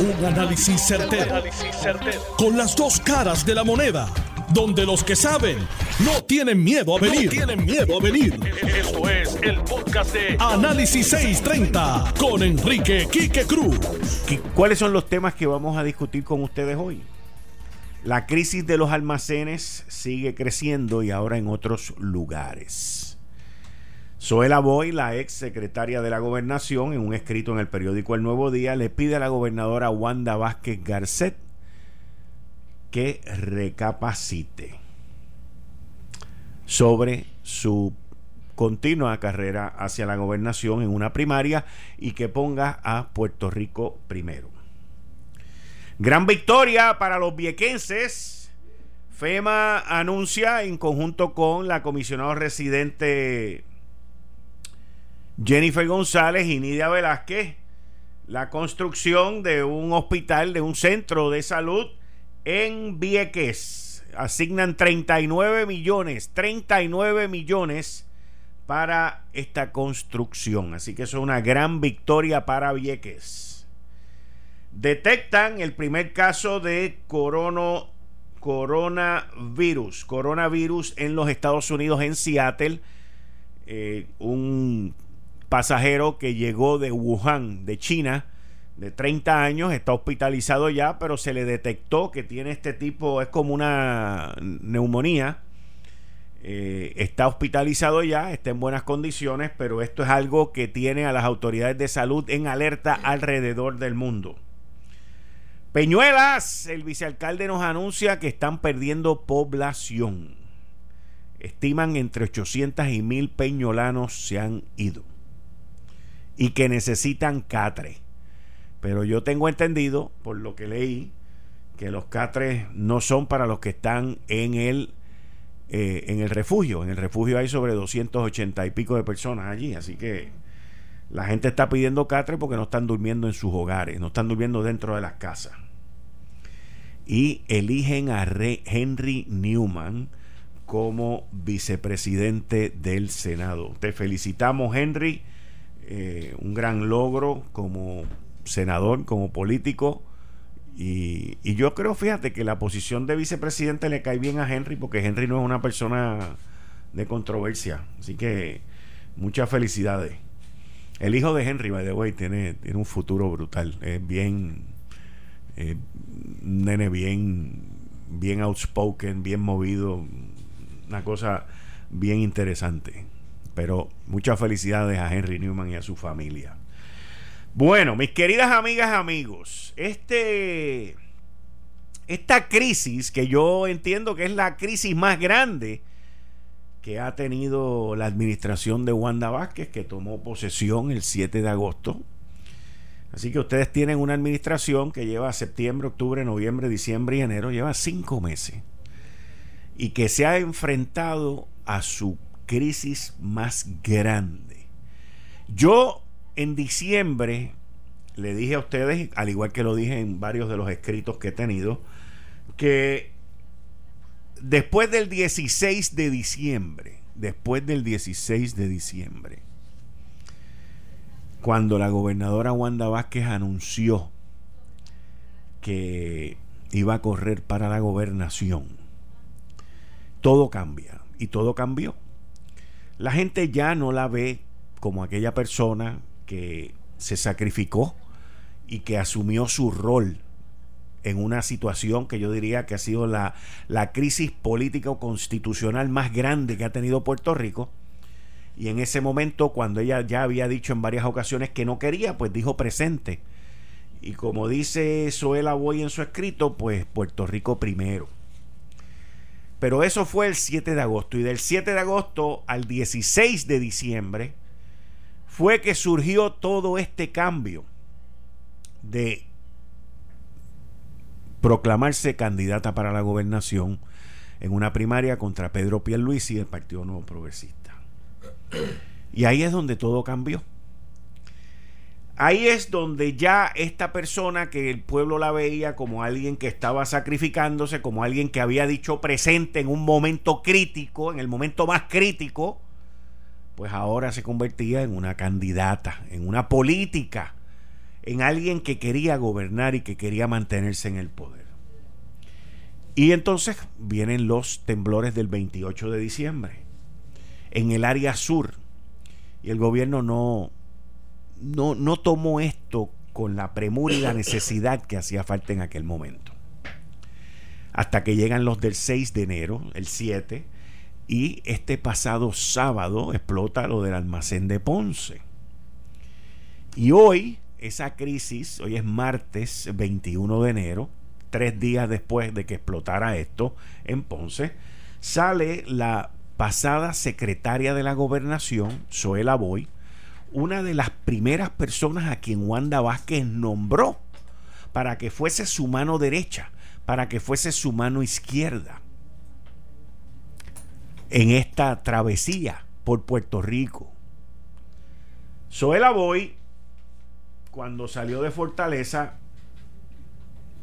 Un análisis certero, Con las dos caras de la moneda. Donde los que saben no tienen miedo a venir. tienen miedo a venir. Esto es el podcast de Análisis 630 con Enrique Quique Cruz. ¿Cuáles son los temas que vamos a discutir con ustedes hoy? La crisis de los almacenes sigue creciendo y ahora en otros lugares. Zoela Boy, la ex secretaria de la gobernación, en un escrito en el periódico El Nuevo Día, le pide a la gobernadora Wanda Vázquez Garcet que recapacite sobre su continua carrera hacia la gobernación en una primaria y que ponga a Puerto Rico primero. Gran victoria para los viequenses. FEMA anuncia en conjunto con la comisionada residente Jennifer González y Nidia Velázquez la construcción de un hospital, de un centro de salud en Vieques. Asignan 39 millones, 39 millones para esta construcción. Así que eso es una gran victoria para Vieques. Detectan el primer caso de coronavirus, coronavirus en los Estados Unidos, en Seattle. Eh, un pasajero que llegó de Wuhan, de China, de 30 años, está hospitalizado ya, pero se le detectó que tiene este tipo, es como una neumonía. Eh, está hospitalizado ya, está en buenas condiciones, pero esto es algo que tiene a las autoridades de salud en alerta alrededor del mundo. Peñuelas, el vicealcalde nos anuncia que están perdiendo población. Estiman entre 800 y 1000 peñolanos se han ido y que necesitan catre. Pero yo tengo entendido, por lo que leí, que los catres no son para los que están en el, eh, en el refugio. En el refugio hay sobre 280 y pico de personas allí, así que la gente está pidiendo catre porque no están durmiendo en sus hogares, no están durmiendo dentro de las casas. Y eligen a Henry Newman como vicepresidente del Senado. Te felicitamos, Henry eh, un gran logro como senador, como político. Y, yo creo, fíjate, que la posición de vicepresidente le cae bien a Henry porque Henry no es una persona de controversia. Así que muchas felicidades. El hijo de Henry, by the way, tiene, tiene un futuro brutal. Es bien, eh, nene bien, bien outspoken, bien movido. Una cosa bien interesante. Pero muchas felicidades a Henry Newman y a su familia. Bueno, mis queridas amigas amigos, este, esta crisis que yo entiendo que es la crisis más grande que ha tenido la administración de Wanda Vázquez, que tomó posesión el 7 de agosto. Así que ustedes tienen una administración que lleva septiembre, octubre, noviembre, diciembre y enero, lleva cinco meses, y que se ha enfrentado a su crisis más grande. Yo en diciembre le dije a ustedes, al igual que lo dije en varios de los escritos que he tenido, que después del 16 de diciembre, después del 16 de diciembre, cuando la gobernadora Wanda Vázquez anunció que iba a correr para la gobernación, todo cambia y todo cambió la gente ya no la ve como aquella persona que se sacrificó y que asumió su rol en una situación que yo diría que ha sido la, la crisis política o constitucional más grande que ha tenido Puerto Rico. Y en ese momento, cuando ella ya había dicho en varias ocasiones que no quería, pues dijo presente. Y como dice Zoela Boy en su escrito, pues Puerto Rico primero. Pero eso fue el 7 de agosto. Y del 7 de agosto al 16 de diciembre fue que surgió todo este cambio de proclamarse candidata para la gobernación en una primaria contra Pedro Pierluisi del Partido Nuevo Progresista. Y ahí es donde todo cambió. Ahí es donde ya esta persona que el pueblo la veía como alguien que estaba sacrificándose, como alguien que había dicho presente en un momento crítico, en el momento más crítico, pues ahora se convertía en una candidata, en una política, en alguien que quería gobernar y que quería mantenerse en el poder. Y entonces vienen los temblores del 28 de diciembre en el área sur. Y el gobierno no, no, no tomó esto con la premura y la necesidad que hacía falta en aquel momento. Hasta que llegan los del 6 de enero, el 7, y este pasado sábado explota lo del almacén de Ponce. Y hoy, esa crisis, hoy es martes 21 de enero, tres días después de que explotara esto en Ponce, sale la pasada secretaria de la gobernación, Zoela Boy, una de las primeras personas a quien Wanda Vázquez nombró para que fuese su mano derecha, para que fuese su mano izquierda en esta travesía por Puerto Rico. Zoela Boy, cuando salió de Fortaleza,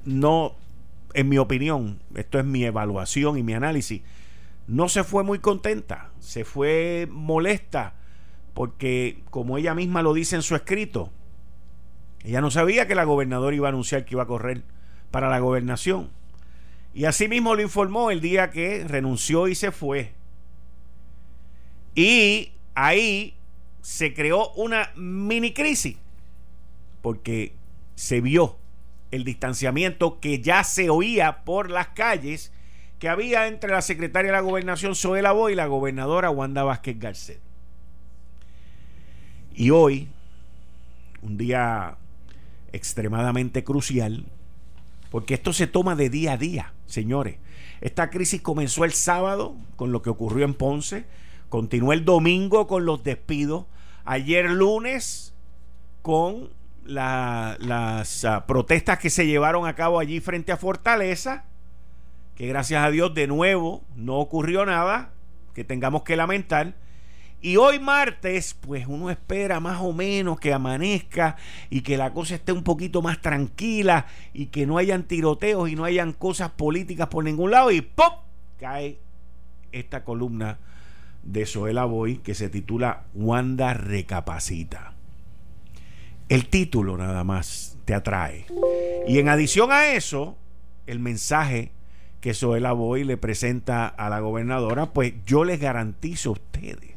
no, en mi opinión, esto es mi evaluación y mi análisis, no se fue muy contenta, se fue molesta, porque como ella misma lo dice en su escrito, ella no sabía que la gobernadora iba a anunciar que iba a correr para la gobernación. Y así mismo lo informó el día que renunció y se fue. Y ahí se creó una mini crisis porque se vio el distanciamiento que ya se oía por las calles que había entre la secretaria de la gobernación Zoela Boy y la gobernadora Wanda Vázquez Garcet. Y hoy, un día extremadamente crucial, porque esto se toma de día a día, señores. Esta crisis comenzó el sábado con lo que ocurrió en Ponce, Continuó el domingo con los despidos. Ayer lunes con las ah, protestas que se llevaron a cabo allí frente a Fortaleza, que gracias a Dios de nuevo no ocurrió nada que tengamos que lamentar. Y hoy martes, pues uno espera más o menos que amanezca y que la cosa esté un poquito más tranquila y que no hayan tiroteos y no hayan cosas políticas por ningún lado y ¡pop! cae esta columna de Zoela Boy que se titula Wanda Recapacita. El título nada más te atrae. Y en adición a eso, el mensaje que Zoela Boy le presenta a la gobernadora, pues yo les garantizo a ustedes,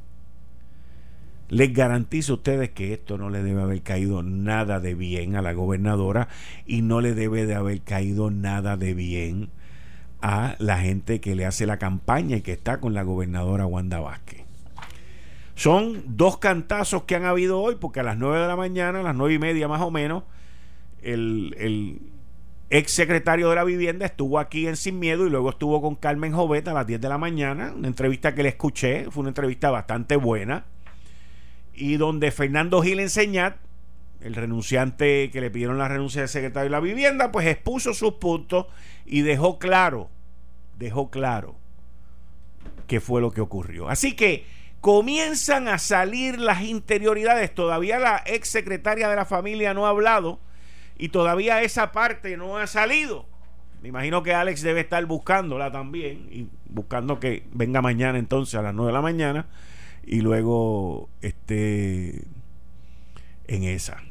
les garantizo a ustedes que esto no le debe haber caído nada de bien a la gobernadora y no le debe de haber caído nada de bien a la gente que le hace la campaña y que está con la gobernadora Wanda Vázquez. Son dos cantazos que han habido hoy, porque a las 9 de la mañana, a las nueve y media más o menos, el, el ex secretario de la vivienda estuvo aquí en Sin Miedo y luego estuvo con Carmen Jovet a las 10 de la mañana, una entrevista que le escuché, fue una entrevista bastante buena, y donde Fernando Gil Enseñat, el renunciante que le pidieron la renuncia del secretario de la vivienda, pues expuso sus puntos y dejó claro, dejó claro qué fue lo que ocurrió. Así que comienzan a salir las interioridades. Todavía la ex secretaria de la familia no ha hablado y todavía esa parte no ha salido. Me imagino que Alex debe estar buscándola también y buscando que venga mañana entonces a las 9 de la mañana y luego esté en esa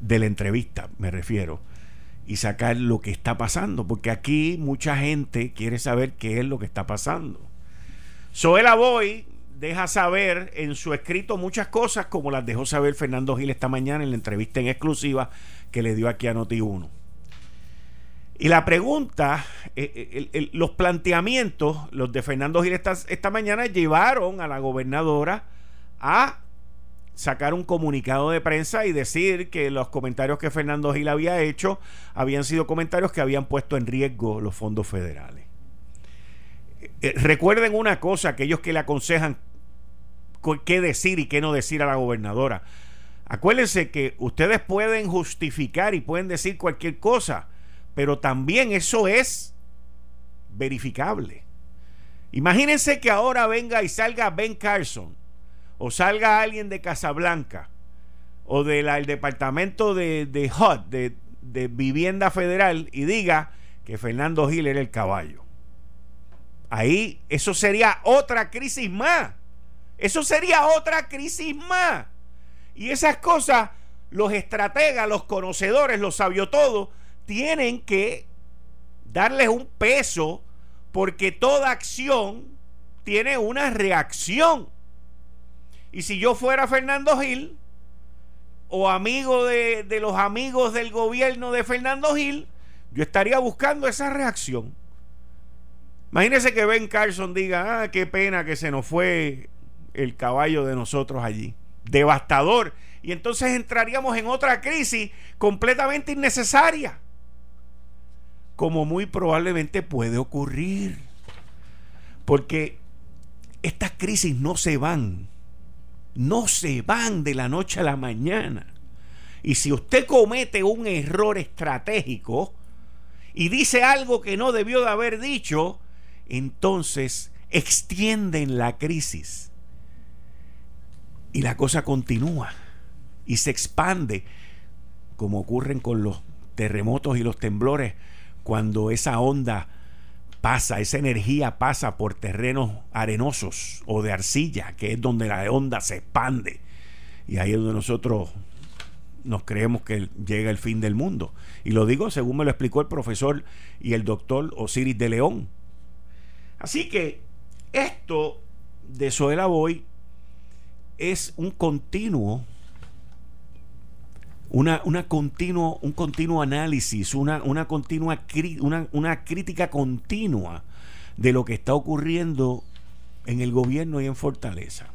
de la entrevista, me refiero y sacar lo que está pasando, porque aquí mucha gente quiere saber qué es lo que está pasando. Zoela Boy deja saber en su escrito muchas cosas, como las dejó saber Fernando Gil esta mañana en la entrevista en exclusiva que le dio aquí a Noti1. Y la pregunta, eh, eh, los planteamientos, los de Fernando Gil esta, mañana llevaron a la gobernadora a sacar un comunicado de prensa y decir que los comentarios que Fernando Gil había hecho habían sido comentarios que habían puesto en riesgo los fondos federales. Eh, recuerden una cosa, aquellos que le aconsejan qué decir y qué no decir a la gobernadora. Acuérdense que ustedes pueden justificar y pueden decir cualquier cosa, pero también eso es verificable. Imagínense que ahora venga y salga Ben Carson o salga alguien de Casablanca o del departamento de, HUD, de, Vivienda Federal, y diga que Fernando Gil era el caballo. Ahí eso sería otra crisis más. Eso sería otra crisis más. Y esas cosas los estrategas, los conocedores, los todo tienen que darles un peso porque toda acción tiene una reacción. Y si yo fuera Fernando Gil o amigo de, los amigos del gobierno de Fernando Gil, yo estaría buscando esa reacción. Imagínense que Ben Carson diga, ah, qué pena que se nos fue el caballo de nosotros allí. Devastador. Y entonces entraríamos en otra crisis completamente innecesaria. Como muy probablemente puede ocurrir. Porque estas crisis no se van. No se van de la noche a la mañana. Y si usted comete un error estratégico y dice algo que no debió de haber dicho, entonces extienden la crisis. Y la cosa continúa y se expande, como ocurren con los terremotos y los temblores, cuando esa onda pasa, esa energía pasa por terrenos arenosos o de arcilla, que es donde la onda se expande. Y ahí es donde nosotros nos creemos que llega el fin del mundo. Y lo digo según me lo explicó el profesor y el doctor Osiris de León. Así que esto de Soela Boy es un continuo, una, una continuo, un continuo análisis, una, una, continua, una, una crítica continua de lo que está ocurriendo en el gobierno y en Fortaleza.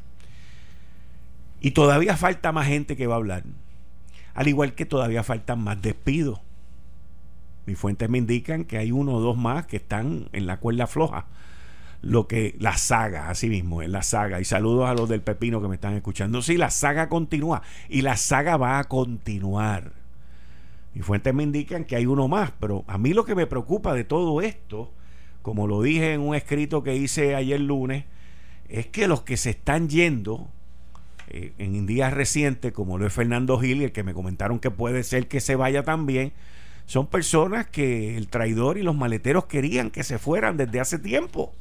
Y todavía falta más gente que va a hablar. Al igual que todavía faltan más despidos. Mis fuentes me indican que hay uno o dos más que están en la cuerda floja lo que la saga, así mismo, es la saga. Y saludos a los del Pepino que me están escuchando. Sí, la saga continúa y la saga va a continuar. Mis fuentes me indican que hay uno más, pero a mí lo que me preocupa de todo esto, como lo dije en un escrito que hice ayer lunes, es que los que se están yendo eh, en días recientes, como lo es Fernando Gil, el que me comentaron que puede ser que se vaya también, son personas que el traidor y los maleteros querían que se fueran desde hace tiempo.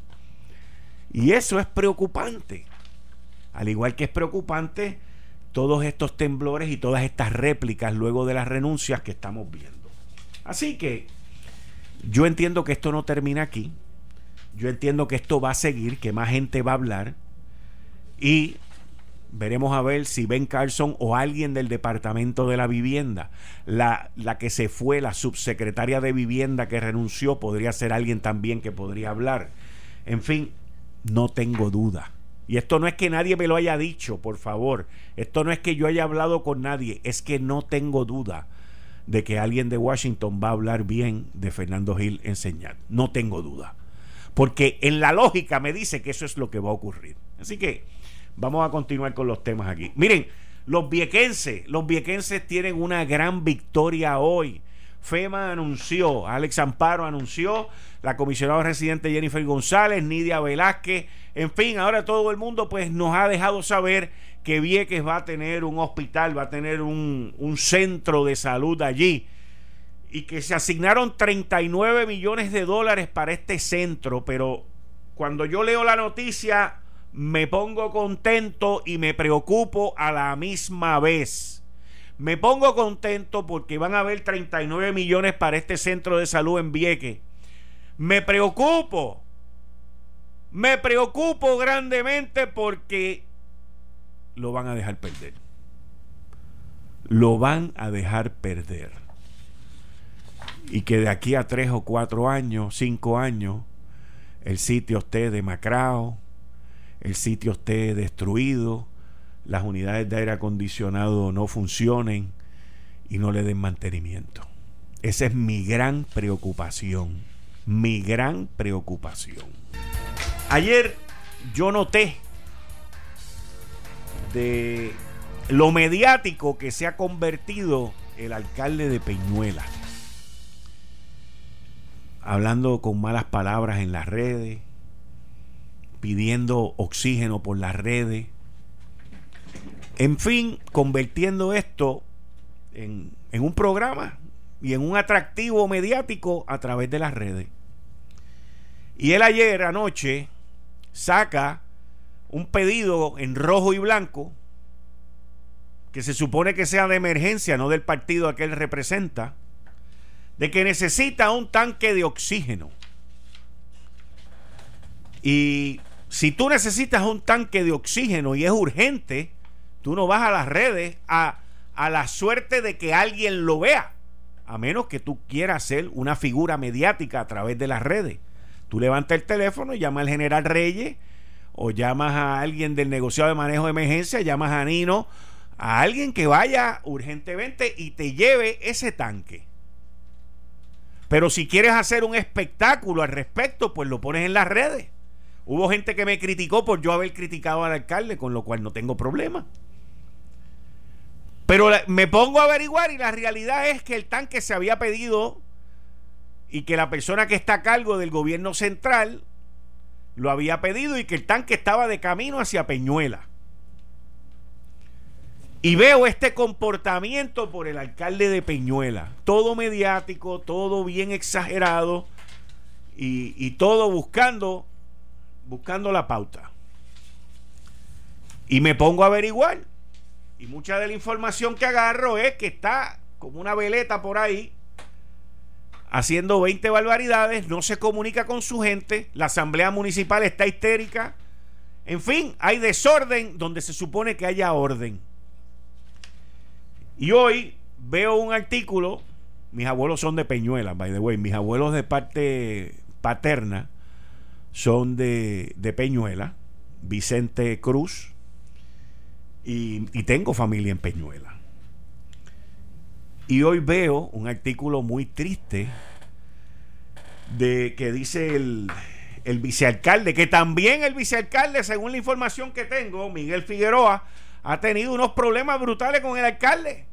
Y eso es preocupante. Al igual que es preocupante todos estos temblores y todas estas réplicas luego de las renuncias que estamos viendo. Así que yo entiendo que esto no termina aquí. Yo entiendo que esto va a seguir, que más gente va a hablar. Y veremos a ver si Ben Carson o alguien del Departamento de la Vivienda, la, la que se fue, la subsecretaria de Vivienda que renunció, podría ser alguien también que podría hablar. En fin, no tengo duda. Y esto no es que nadie me lo haya dicho, por favor. Esto no es que yo haya hablado con nadie, es que no tengo duda de que alguien de Washington va a hablar bien de Fernando Gil enseñar. No tengo duda. Porque en la lógica me dice que eso es lo que va a ocurrir. Así que vamos a continuar con los temas aquí. Miren, los viequenses, los viequenses tienen una gran victoria hoy. FEMA anunció, Alex Amparo anunció la comisionada residente Jennifer González, Nidia Velázquez, en fin, ahora todo el mundo pues nos ha dejado saber que Vieques va a tener un hospital, va a tener un, un centro de salud allí y que se asignaron 39 millones de dólares para este centro, pero cuando yo leo la noticia me pongo contento y me preocupo a la misma vez. Me pongo contento porque van a haber 39 millones para este centro de salud en Vieques me preocupo. Me preocupo grandemente porque lo van a dejar perder. Lo van a dejar perder. Y que de aquí a tres o cuatro años, cinco años, el sitio esté demacrado, el sitio esté destruido, las unidades de aire acondicionado no funcionen y no le den mantenimiento. Esa es mi gran preocupación mi gran preocupación. Ayer yo noté de lo mediático que se ha convertido el alcalde de Peñuela. Hablando con malas palabras en las redes, pidiendo oxígeno por las redes. En fin, convirtiendo esto en, un programa y en un atractivo mediático a través de las redes. Y él ayer anoche saca un pedido en rojo y blanco que se supone que sea de emergencia, no del partido a que él representa, de que necesita un tanque de oxígeno. Y si tú necesitas un tanque de oxígeno y es urgente, tú no vas a las redes a, a la suerte de que alguien lo vea, a menos que tú quieras ser una figura mediática a través de las redes. Tú levantas el teléfono y llamas al general Reyes o llamas a alguien del negociado de manejo de emergencia, llamas a Nino, a alguien que vaya urgentemente y te lleve ese tanque. Pero si quieres hacer un espectáculo al respecto, pues lo pones en las redes. Hubo gente que me criticó por yo haber criticado al alcalde, con lo cual no tengo problema. Pero me pongo a averiguar y la realidad es que el tanque se había pedido y que la persona que está a cargo del gobierno central lo había pedido y que el tanque estaba de camino hacia Peñuela. Y veo este comportamiento por el alcalde de Peñuela. Todo mediático, todo bien exagerado y, y todo buscando, buscando la pauta. Y me pongo a averiguar. Y mucha de la información que agarro es que está como una veleta por ahí haciendo 20 barbaridades, no se comunica con su gente, la asamblea municipal está histérica, en fin, hay desorden donde se supone que haya orden. Y hoy veo un artículo, mis abuelos son de Peñuela, by the way, mis abuelos de parte paterna son de, de Peñuela, Vicente Cruz, y, tengo familia en Peñuela. Y hoy veo un artículo muy triste de que dice el, el vicealcalde, que también el vicealcalde, según la información que tengo, Miguel Figueroa, ha tenido unos problemas brutales con el alcalde.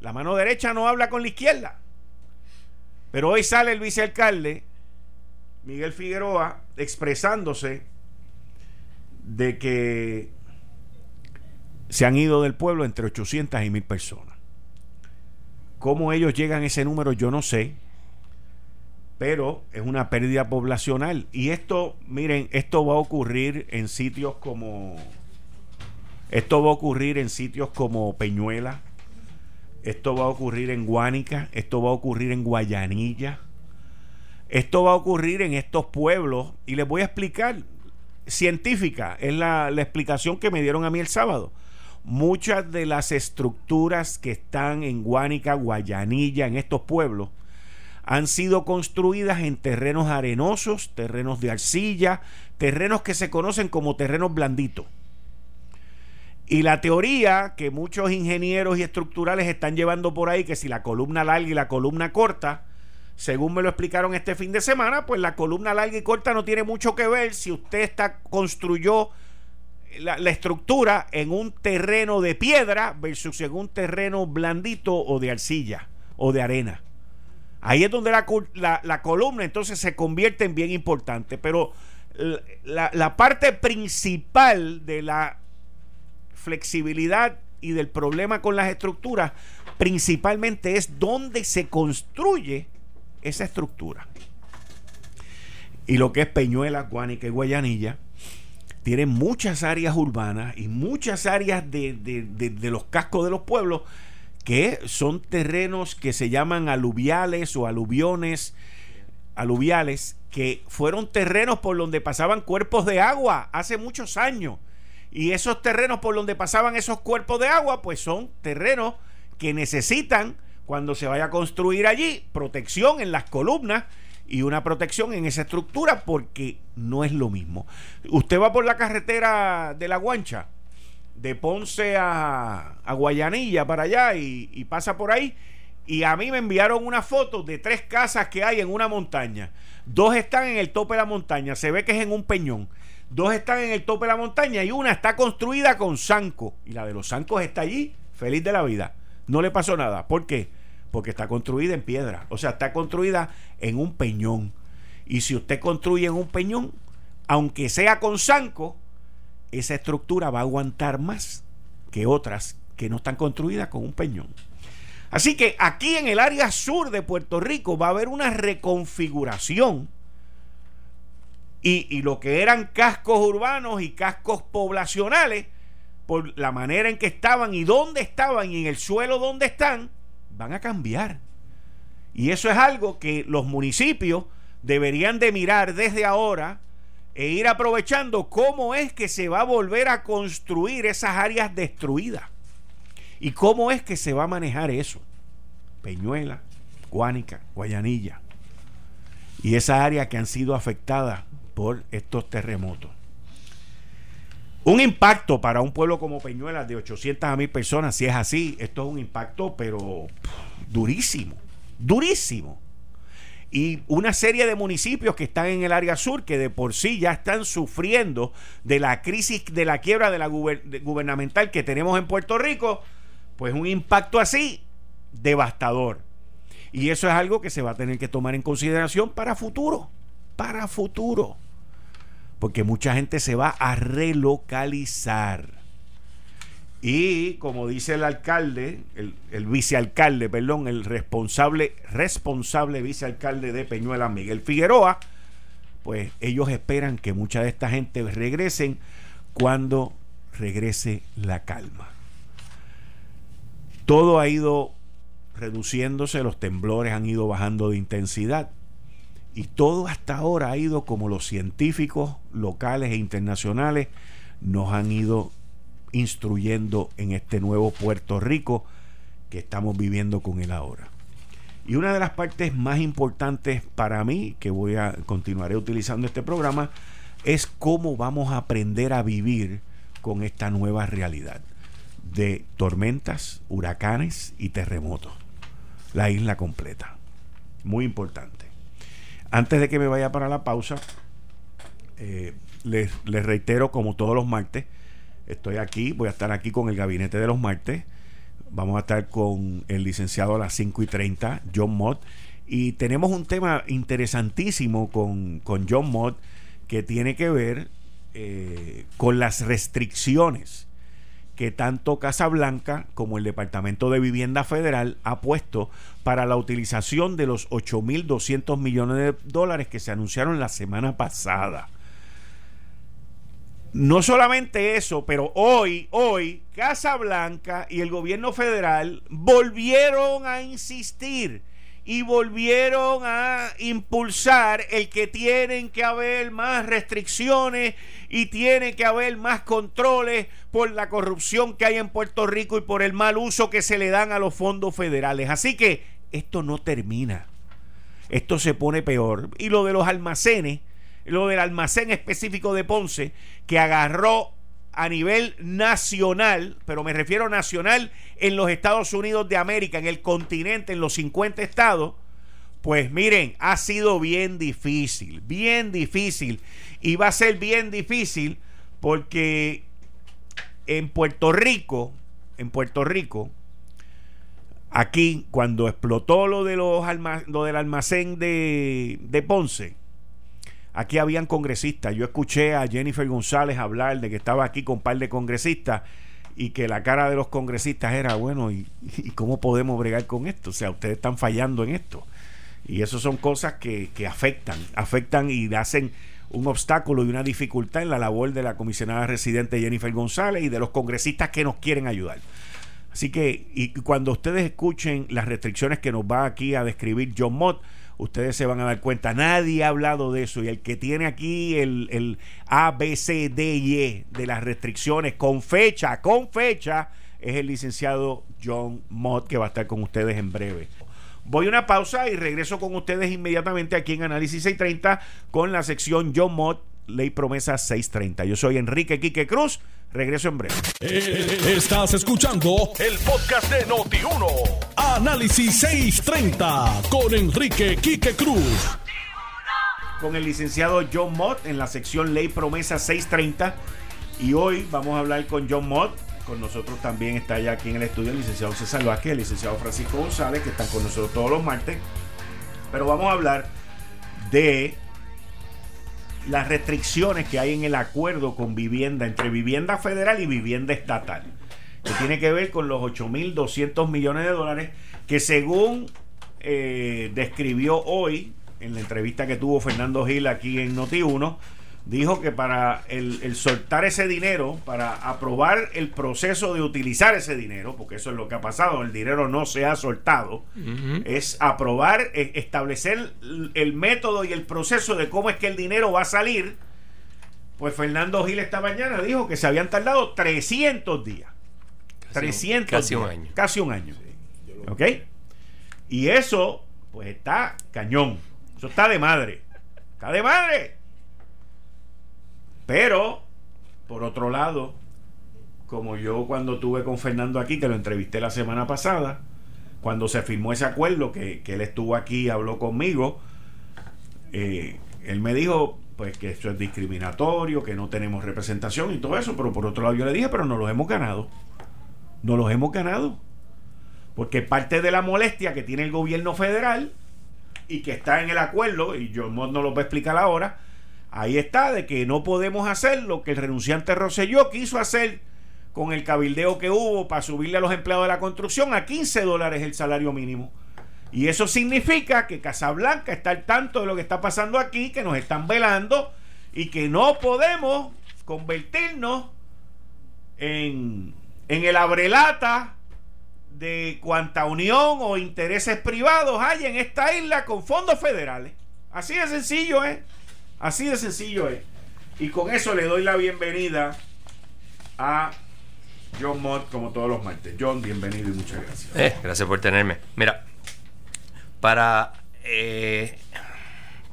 La mano derecha no habla con la izquierda. Pero hoy sale el vicealcalde, Miguel Figueroa, expresándose de que se han ido del pueblo entre 800 y 1000 personas. ¿Cómo ellos llegan a ese número? Yo no sé. Pero es una pérdida poblacional. Y esto, miren, esto va a ocurrir en sitios como. Esto va a ocurrir en sitios como Peñuela. Esto va a ocurrir en Guánica. Esto va a ocurrir en Guayanilla. Esto va a ocurrir en estos pueblos. Y les voy a explicar. Científica es la, la explicación que me dieron a mí el sábado muchas de las estructuras que están en Guánica, Guayanilla, en estos pueblos, han sido construidas en terrenos arenosos, terrenos de arcilla, terrenos que se conocen como terrenos blanditos. Y la teoría que muchos ingenieros y estructurales están llevando por ahí, que si la columna larga y la columna corta, según me lo explicaron este fin de semana, pues la columna larga y corta no tiene mucho que ver si usted está, construyó la, estructura en un terreno de piedra versus en un terreno blandito o de arcilla o de arena. Ahí es donde la, la, columna entonces se convierte en bien importante. Pero la, parte principal de la flexibilidad y del problema con las estructuras principalmente es dónde se construye esa estructura. Y lo que es Peñuela, Guanica y Guayanilla tiene muchas áreas urbanas y muchas áreas de, los cascos de los pueblos que son terrenos que se llaman aluviales o aluviones aluviales que fueron terrenos por donde pasaban cuerpos de agua hace muchos años. Y esos terrenos por donde pasaban esos cuerpos de agua pues son terrenos que necesitan cuando se vaya a construir allí protección en las columnas y una protección en esa estructura porque no es lo mismo. Usted va por la carretera de la Guancha, de Ponce a, Guayanilla para allá y, pasa por ahí. Y a mí me enviaron una foto de tres casas que hay en una montaña. Dos están en el tope de la montaña, se ve que es en un peñón. Dos están en el tope de la montaña y una está construida con zanco. Y la de los zancos está allí, feliz de la vida. No le pasó nada. ¿Por qué? Porque está construida en piedra, o sea, está construida en un peñón. Y si usted construye en un peñón, aunque sea con zanco, esa estructura va a aguantar más que otras que no están construidas con un peñón. Así que aquí en el área sur de Puerto Rico va a haber una reconfiguración y, lo que eran cascos urbanos y cascos poblacionales, por la manera en que estaban y dónde estaban y en el suelo donde están, van a cambiar. Y eso es algo que los municipios deberían de mirar desde ahora e ir aprovechando cómo es que se va a volver a construir esas áreas destruidas. ¿Y cómo es que se va a manejar eso? Peñuela, Guánica, Guayanilla. Y esas áreas que han sido afectadas por estos terremotos. Un impacto para un pueblo como Peñuelas de 800 a 1000 personas, si es así, esto es un impacto, pero durísimo, durísimo. Y una serie de municipios que están en el área sur que de por sí ya están sufriendo de la crisis, de la quiebra de la gubernamental que tenemos en Puerto Rico, pues un impacto así devastador. Y eso es algo que se va a tener que tomar en consideración para futuro, para futuro porque mucha gente se va a relocalizar. Y como dice el alcalde, el, vicealcalde, perdón, el responsable, responsable vicealcalde de Peñuela, Miguel Figueroa, pues ellos esperan que mucha de esta gente regresen cuando regrese la calma. Todo ha ido reduciéndose, los temblores han ido bajando de intensidad. Y todo hasta ahora ha ido como los científicos locales e internacionales nos han ido instruyendo en este nuevo Puerto Rico que estamos viviendo con él ahora. Y una de las partes más importantes para mí, que voy a continuaré utilizando este programa, es cómo vamos a aprender a vivir con esta nueva realidad de tormentas, huracanes y terremotos. La isla completa. Muy importante. Antes de que me vaya para la pausa, eh, les, reitero, como todos los martes, estoy aquí, voy a estar aquí con el gabinete de los martes. Vamos a estar con el licenciado a las 5 y 30, John Mott. Y tenemos un tema interesantísimo con, John Mott que tiene que ver eh, con las restricciones que tanto Casablanca como el Departamento de Vivienda Federal ha puesto para la utilización de los 8.200 millones de dólares que se anunciaron la semana pasada. No solamente eso, pero hoy, hoy, Casablanca y el gobierno federal volvieron a insistir y volvieron a impulsar el que tienen que haber más restricciones y tiene que haber más controles por la corrupción que hay en Puerto Rico y por el mal uso que se le dan a los fondos federales. Así que esto no termina. Esto se pone peor. Y lo de los almacenes, lo del almacén específico de Ponce, que agarró a nivel nacional, pero me refiero nacional en los Estados Unidos de América, en el continente, en los 50 estados, pues miren, ha sido bien difícil, bien difícil. Y va a ser bien difícil porque en Puerto Rico, en Puerto Rico, aquí cuando explotó lo, de los lo del almacén de, de Ponce, aquí habían congresistas. Yo escuché a Jennifer González hablar de que estaba aquí con un par de congresistas y que la cara de los congresistas era, bueno, ¿y, cómo podemos bregar con esto? O sea, ustedes están fallando en esto. Y eso son cosas que, que afectan, afectan y hacen un obstáculo y una dificultad en la labor de la comisionada residente Jennifer González y de los congresistas que nos quieren ayudar. Así que, y cuando ustedes escuchen las restricciones que nos va aquí a describir John Mott, ustedes se van a dar cuenta, nadie ha hablado de eso y el que tiene aquí el, el A, B, C, D y E de las restricciones con fecha, con fecha, es el licenciado John Mott que va a estar con ustedes en breve. Voy a una pausa y regreso con ustedes inmediatamente aquí en Análisis 630 con la sección John Mott, Ley Promesa 630. Yo soy Enrique Quique Cruz. Regreso en breve. Estás escuchando el podcast de Noti1. Análisis 630 con Enrique Quique Cruz. Con el licenciado John Mott en la sección Ley Promesa 630. Y hoy vamos a hablar con John Mott. Con nosotros también está ya aquí en el estudio el licenciado César Vázquez, el licenciado Francisco González, que están con nosotros todos los martes. Pero vamos a hablar de las restricciones que hay en el acuerdo con vivienda, entre vivienda federal y vivienda estatal, que tiene que ver con los 8.200 millones de dólares que según eh, describió hoy en la entrevista que tuvo Fernando Gil aquí en Noti1, dijo que para el, soltar ese dinero, para aprobar el proceso de utilizar ese dinero, porque eso es lo que ha pasado, el dinero no se ha soltado, es aprobar, establecer el método y el proceso de cómo es que el dinero va a salir. Pues Fernando Gil esta mañana dijo que se habían tardado 300 días. 300 casi un año. Casi un año. ¿Ok? Y eso, pues está cañón. Eso está de madre. Está de madre. Pero, por otro lado, como yo cuando tuve con Fernando aquí, que lo entrevisté la semana pasada, cuando se firmó ese acuerdo, que, él estuvo aquí y habló conmigo, eh, él me dijo pues que eso es discriminatorio, que no tenemos representación y todo eso, pero por otro lado yo le dije, pero no los hemos ganado. No los hemos ganado. Porque parte de la molestia que tiene el gobierno federal y que está en el acuerdo, y yo no lo voy a explicar ahora, Ahí está, de que no podemos hacer lo que el renunciante Rosselló quiso hacer con el cabildeo que hubo para subirle a los empleados de la construcción a 15 dólares el salario mínimo. Y eso significa que Casablanca está al tanto de lo que está pasando aquí, que nos están velando y que no podemos convertirnos en, en el abrelata de cuanta unión o intereses privados hay en esta isla con fondos federales. Así de sencillo es. Así de sencillo es. Y con eso le doy la bienvenida a John Mott como todos los martes. John, bienvenido y muchas gracias. Eh, gracias por tenerme. Mira, para eh,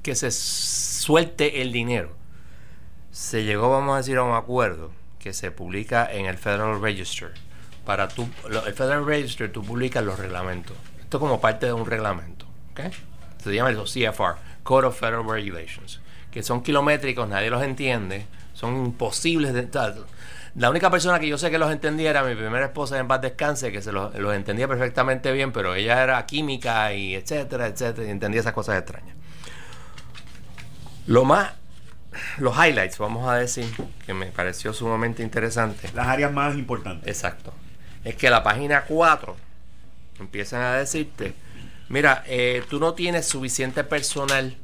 que se suelte el dinero, se llegó, vamos a decir, a un acuerdo que se publica en el Federal Register. Para tu, el Federal Register tú publicas los reglamentos. Esto como parte de un reglamento. ¿okay? Se llama el CFR, Code of Federal Regulations que son kilométricos, nadie los entiende, son imposibles de... La única persona que yo sé que los entendía era mi primera esposa en paz descanse, que se los, entendía perfectamente bien, pero ella era química y etcétera, etcétera, y entendía esas cosas extrañas. Lo más, los highlights, vamos a decir, que me pareció sumamente interesante. Las áreas más importantes. Exacto. Es que la página 4 empiezan a decirte, mira, eh, tú no tienes suficiente personal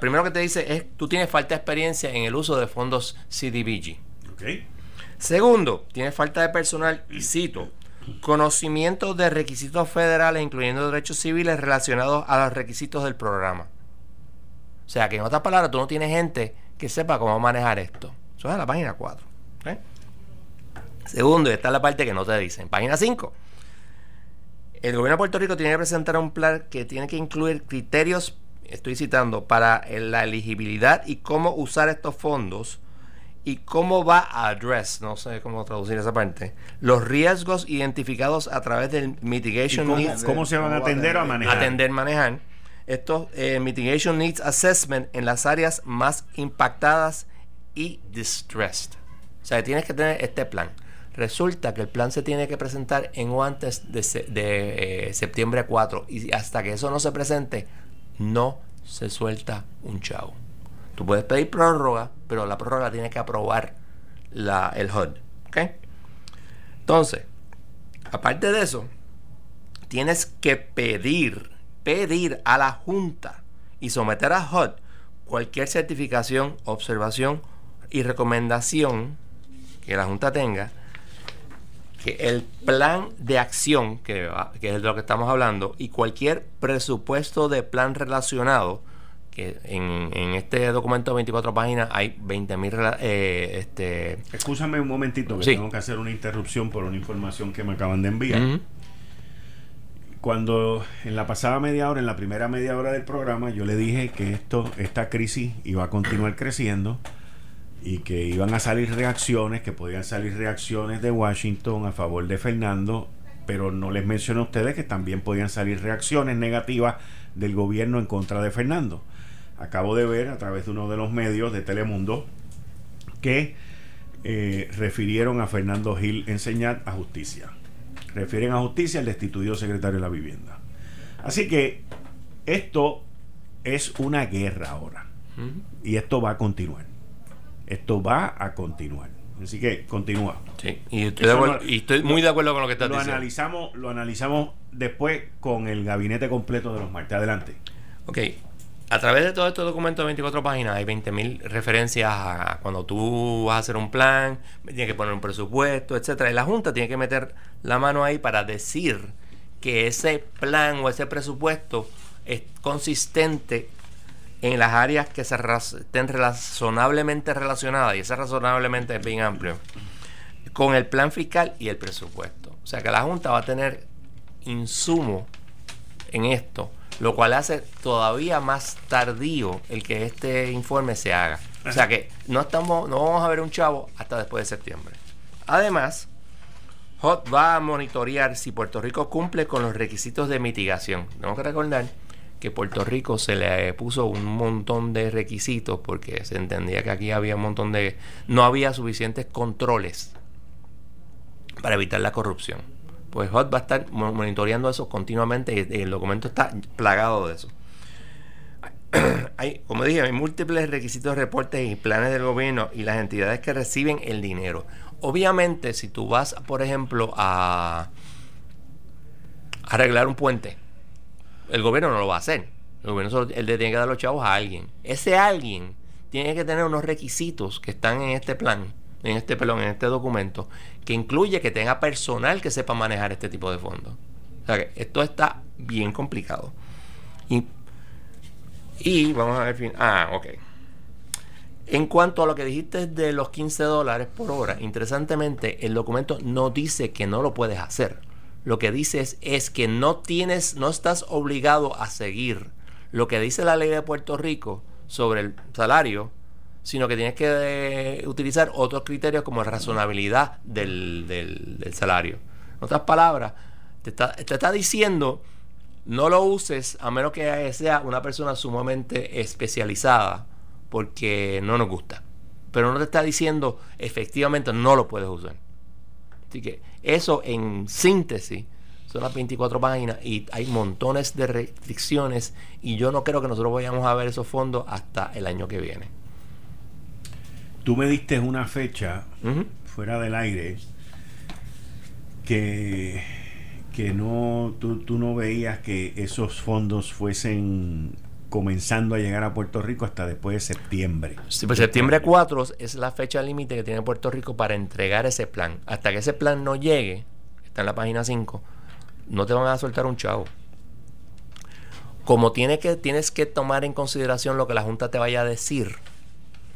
primero que te dice es, tú tienes falta de experiencia en el uso de fondos CDBG. Segundo, tienes falta de personal, y cito, conocimiento de requisitos federales, incluyendo derechos civiles relacionados a los requisitos del programa. O sea, que en otras palabras, tú no tienes gente que sepa cómo manejar esto. Eso es la página 4. Segundo, y esta es la parte que no te dicen. Página 5. El gobierno de Puerto Rico tiene que presentar un plan que tiene que incluir criterios estoy citando, para la elegibilidad y cómo usar estos fondos y cómo va a address, no sé cómo traducir esa parte, los riesgos identificados a través del mitigation cómo, needs. ¿Cómo se van a atender a manejar? Atender, manejar. Estos eh, mitigation needs assessment en las áreas más impactadas y distressed. O sea, tienes que tener este plan. Resulta que el plan se tiene que presentar en o antes de, de eh, septiembre 4 y hasta que eso no se presente, no se suelta un chavo. Tú puedes pedir prórroga, pero la prórroga tiene que aprobar la, el HUD. Entonces, aparte de eso, tienes que pedir, pedir a la Junta y someter a HUD cualquier certificación, observación y recomendación que la Junta tenga que el plan de acción, que, que, es de lo que estamos hablando, y cualquier presupuesto de plan relacionado, que en, este documento de 24 páginas hay 20 mil... Eh, este... Escúchame un momentito, que tengo que hacer una interrupción por una información que me acaban de enviar. Cuando en la pasada media hora, en la primera media hora del programa, yo le dije que esto, esta crisis iba a continuar creciendo y que iban a salir reacciones, que podían salir reacciones de Washington a favor de Fernando, pero no les mencioné a ustedes que también podían salir reacciones negativas del gobierno en contra de Fernando. Acabo de ver a través de uno de los medios de Telemundo que eh, refirieron a Fernando Gil enseñar a justicia. Refieren a justicia al destituido secretario de la vivienda. Así que esto es una guerra ahora. Y esto va a continuar esto va a continuar. Así que continúa. Sí, y estoy, muy de acuerdo con lo que estás lo diciendo. Analizamos, lo analizamos después con el gabinete completo de los martes. Adelante. Ok. A través de todo este documento de 24 páginas hay 20.000 referencias a cuando tú vas a hacer un plan, tienes que poner un presupuesto, etcétera. Y la Junta tiene que meter la mano ahí para decir que ese plan o ese presupuesto es consistente en las áreas que se estén razonablemente relacionadas, y ese razonablemente es bien amplio, con el plan fiscal y el presupuesto. O sea que la Junta va a tener insumo en esto, lo cual hace todavía más tardío el que este informe se haga. O sea que no estamos, no vamos a ver un chavo hasta después de septiembre. Además, HOT va a monitorear si Puerto Rico cumple con los requisitos de mitigación. Tenemos que recordar que Puerto Rico se le puso un montón de requisitos porque se entendía que aquí había un montón de... no había suficientes controles para evitar la corrupción. Pues HOT va a estar monitoreando eso continuamente y el documento está plagado de eso. Hay, como dije, hay múltiples requisitos, reportes y planes del gobierno y las entidades que reciben el dinero. Obviamente, si tú vas, por ejemplo, a arreglar un puente, el gobierno no lo va a hacer. El gobierno solo, él le tiene que dar los chavos a alguien. Ese alguien tiene que tener unos requisitos que están en este plan, en este pelón, en este documento, que incluye que tenga personal que sepa manejar este tipo de fondos. O sea que esto está bien complicado. Y, vamos a ver. Ah, ok. En cuanto a lo que dijiste de los 15 dólares por hora, interesantemente, el documento no dice que no lo puedes hacer lo que dices es que no tienes, no estás obligado a seguir lo que dice la ley de Puerto Rico sobre el salario, sino que tienes que eh, utilizar otros criterios como razonabilidad del, del, salario. En otras palabras, te está, te está diciendo no lo uses a menos que sea una persona sumamente especializada, porque no nos gusta. Pero no te está diciendo efectivamente no lo puedes usar. Así que eso en síntesis son las 24 páginas y hay montones de restricciones y yo no creo que nosotros vayamos a ver esos fondos hasta el año que viene. Tú me diste una fecha fuera del aire que, que no tú, tú no veías que esos fondos fuesen comenzando a llegar a Puerto Rico hasta después de septiembre. Sí, pues septiembre 4 es la fecha límite que tiene Puerto Rico para entregar ese plan. Hasta que ese plan no llegue, está en la página 5, no te van a soltar un chavo. Como tiene que, tienes que tomar en consideración lo que la Junta te vaya a decir,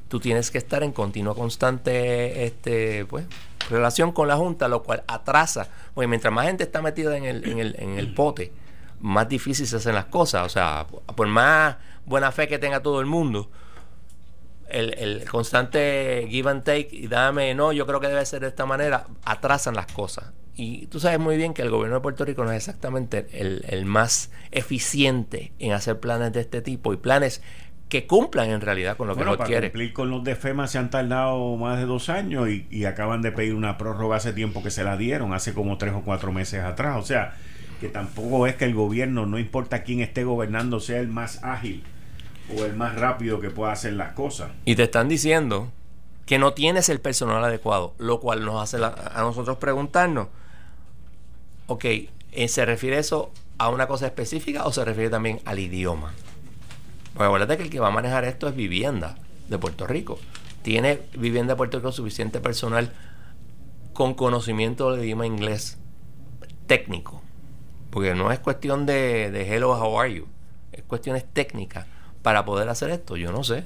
tú tienes que estar en continua constante este, pues, relación con la Junta, lo cual atrasa. Porque mientras más gente está metida en el, en el, en el pote, más difícil se hacen las cosas. O sea, por más buena fe que tenga todo el mundo, el, constante give and take y dame, no, yo creo que debe ser de esta manera, atrasan las cosas. Y tú sabes muy bien que el gobierno de Puerto Rico no es exactamente el, más eficiente en hacer planes de este tipo y planes que cumplan en realidad con lo que lo quiere. Cumplir con los de FEMA se han tardado más de dos años y, y acaban de pedir una prórroga hace tiempo que se la dieron, hace como tres o cuatro meses atrás. O sea, que tampoco es que el gobierno, no importa quién esté gobernando, sea el más ágil o el más rápido que pueda hacer las cosas. Y te están diciendo que no tienes el personal adecuado, lo cual nos hace a nosotros preguntarnos, ok, eh, ¿se refiere eso a una cosa específica o se refiere también al idioma? Porque acuérdate que el que va a manejar esto es vivienda de Puerto Rico. Tiene vivienda de Puerto Rico suficiente personal con conocimiento del idioma inglés técnico porque no es cuestión de, de hello, how are you. Es cuestiones técnicas para poder hacer esto. Yo no sé.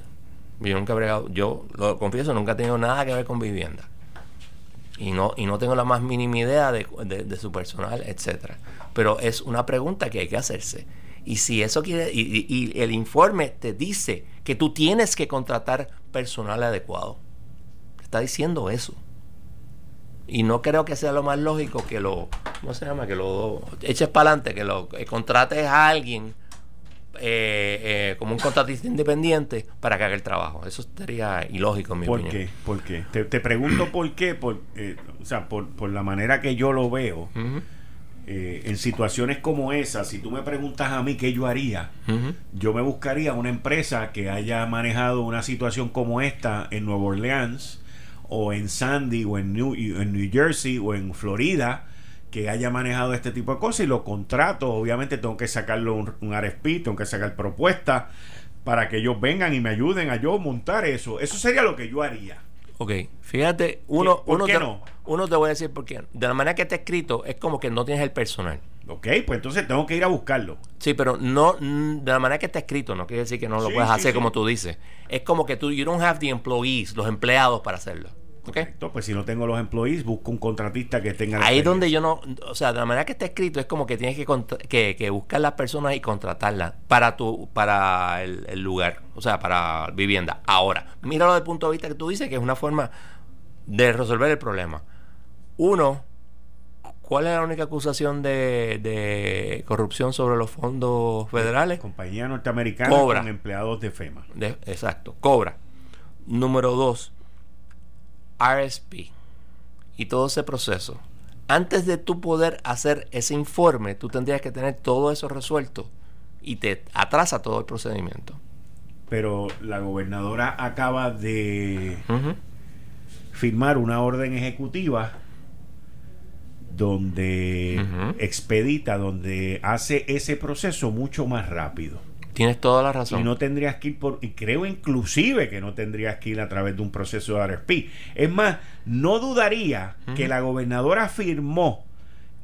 Yo nunca he bregado, yo lo confieso, nunca he tenido nada que ver con vivienda. Y no, y no tengo la más mínima idea de, su personal, etcétera. Pero es una pregunta que hay que hacerse. Y si eso quiere, y, y el informe te dice que tú tienes que contratar personal adecuado. Está diciendo eso. Y no creo que sea lo más lógico que lo, ¿cómo se llama? Que lo eches para adelante, que lo contrates a alguien eh, eh, como un contratista independiente para que haga el trabajo. Eso sería ilógico en mi ¿Por opinión. Qué? ¿Por qué? Te, te pregunto por qué, por, eh, o sea, por, por, la manera que yo lo veo. En situaciones como esa, si tú me preguntas a mí qué yo haría, yo me buscaría una empresa que haya manejado una situación como esta en Nueva Orleans, o en Sandy o en New, en New Jersey o en Florida que haya manejado este tipo de cosas y lo contrato. Obviamente tengo que sacarlo un, un RFP, tengo que sacar propuesta, para que ellos vengan y me ayuden a yo montar eso. Eso sería lo que yo haría. Ok, fíjate, uno, uno, te, uno te voy a decir por qué. De la manera que está escrito, es como que no tienes el personal. Ok, pues entonces tengo que ir a buscarlo. Sí, pero no de la manera que está escrito, no quiere decir que no lo puedes hacer como tú dices. Es como que tú, you don't have the employees, los empleados para hacerlo. Correcto, pues si no tengo los employees, busco un contratista que tenga... Ahí es donde yo no, o sea, de la manera que está escrito es como que tienes que, que, buscar las personas y contratarlas para tu para el, lugar, o sea, para vivienda. Ahora, míralo desde el punto de vista que tú dices que es una forma de resolver el problema. Uno, ¿cuál es la única acusación de, de corrupción sobre los fondos federales? Compañía norteamericana con empleados de FEMA. exacto, cobra. Número dos, RSP y todo ese proceso, antes de tú poder hacer ese informe, tú tendrías que tener todo eso resuelto y te atrasa todo el procedimiento. Pero la gobernadora acaba de firmar una orden ejecutiva donde expedita, donde hace ese proceso mucho más rápido. Tienes toda la razón. Y no tendrías que ir por, y creo inclusive que no tendrías que ir a través de un proceso de RFP. Es más, no dudaría que la gobernadora firmó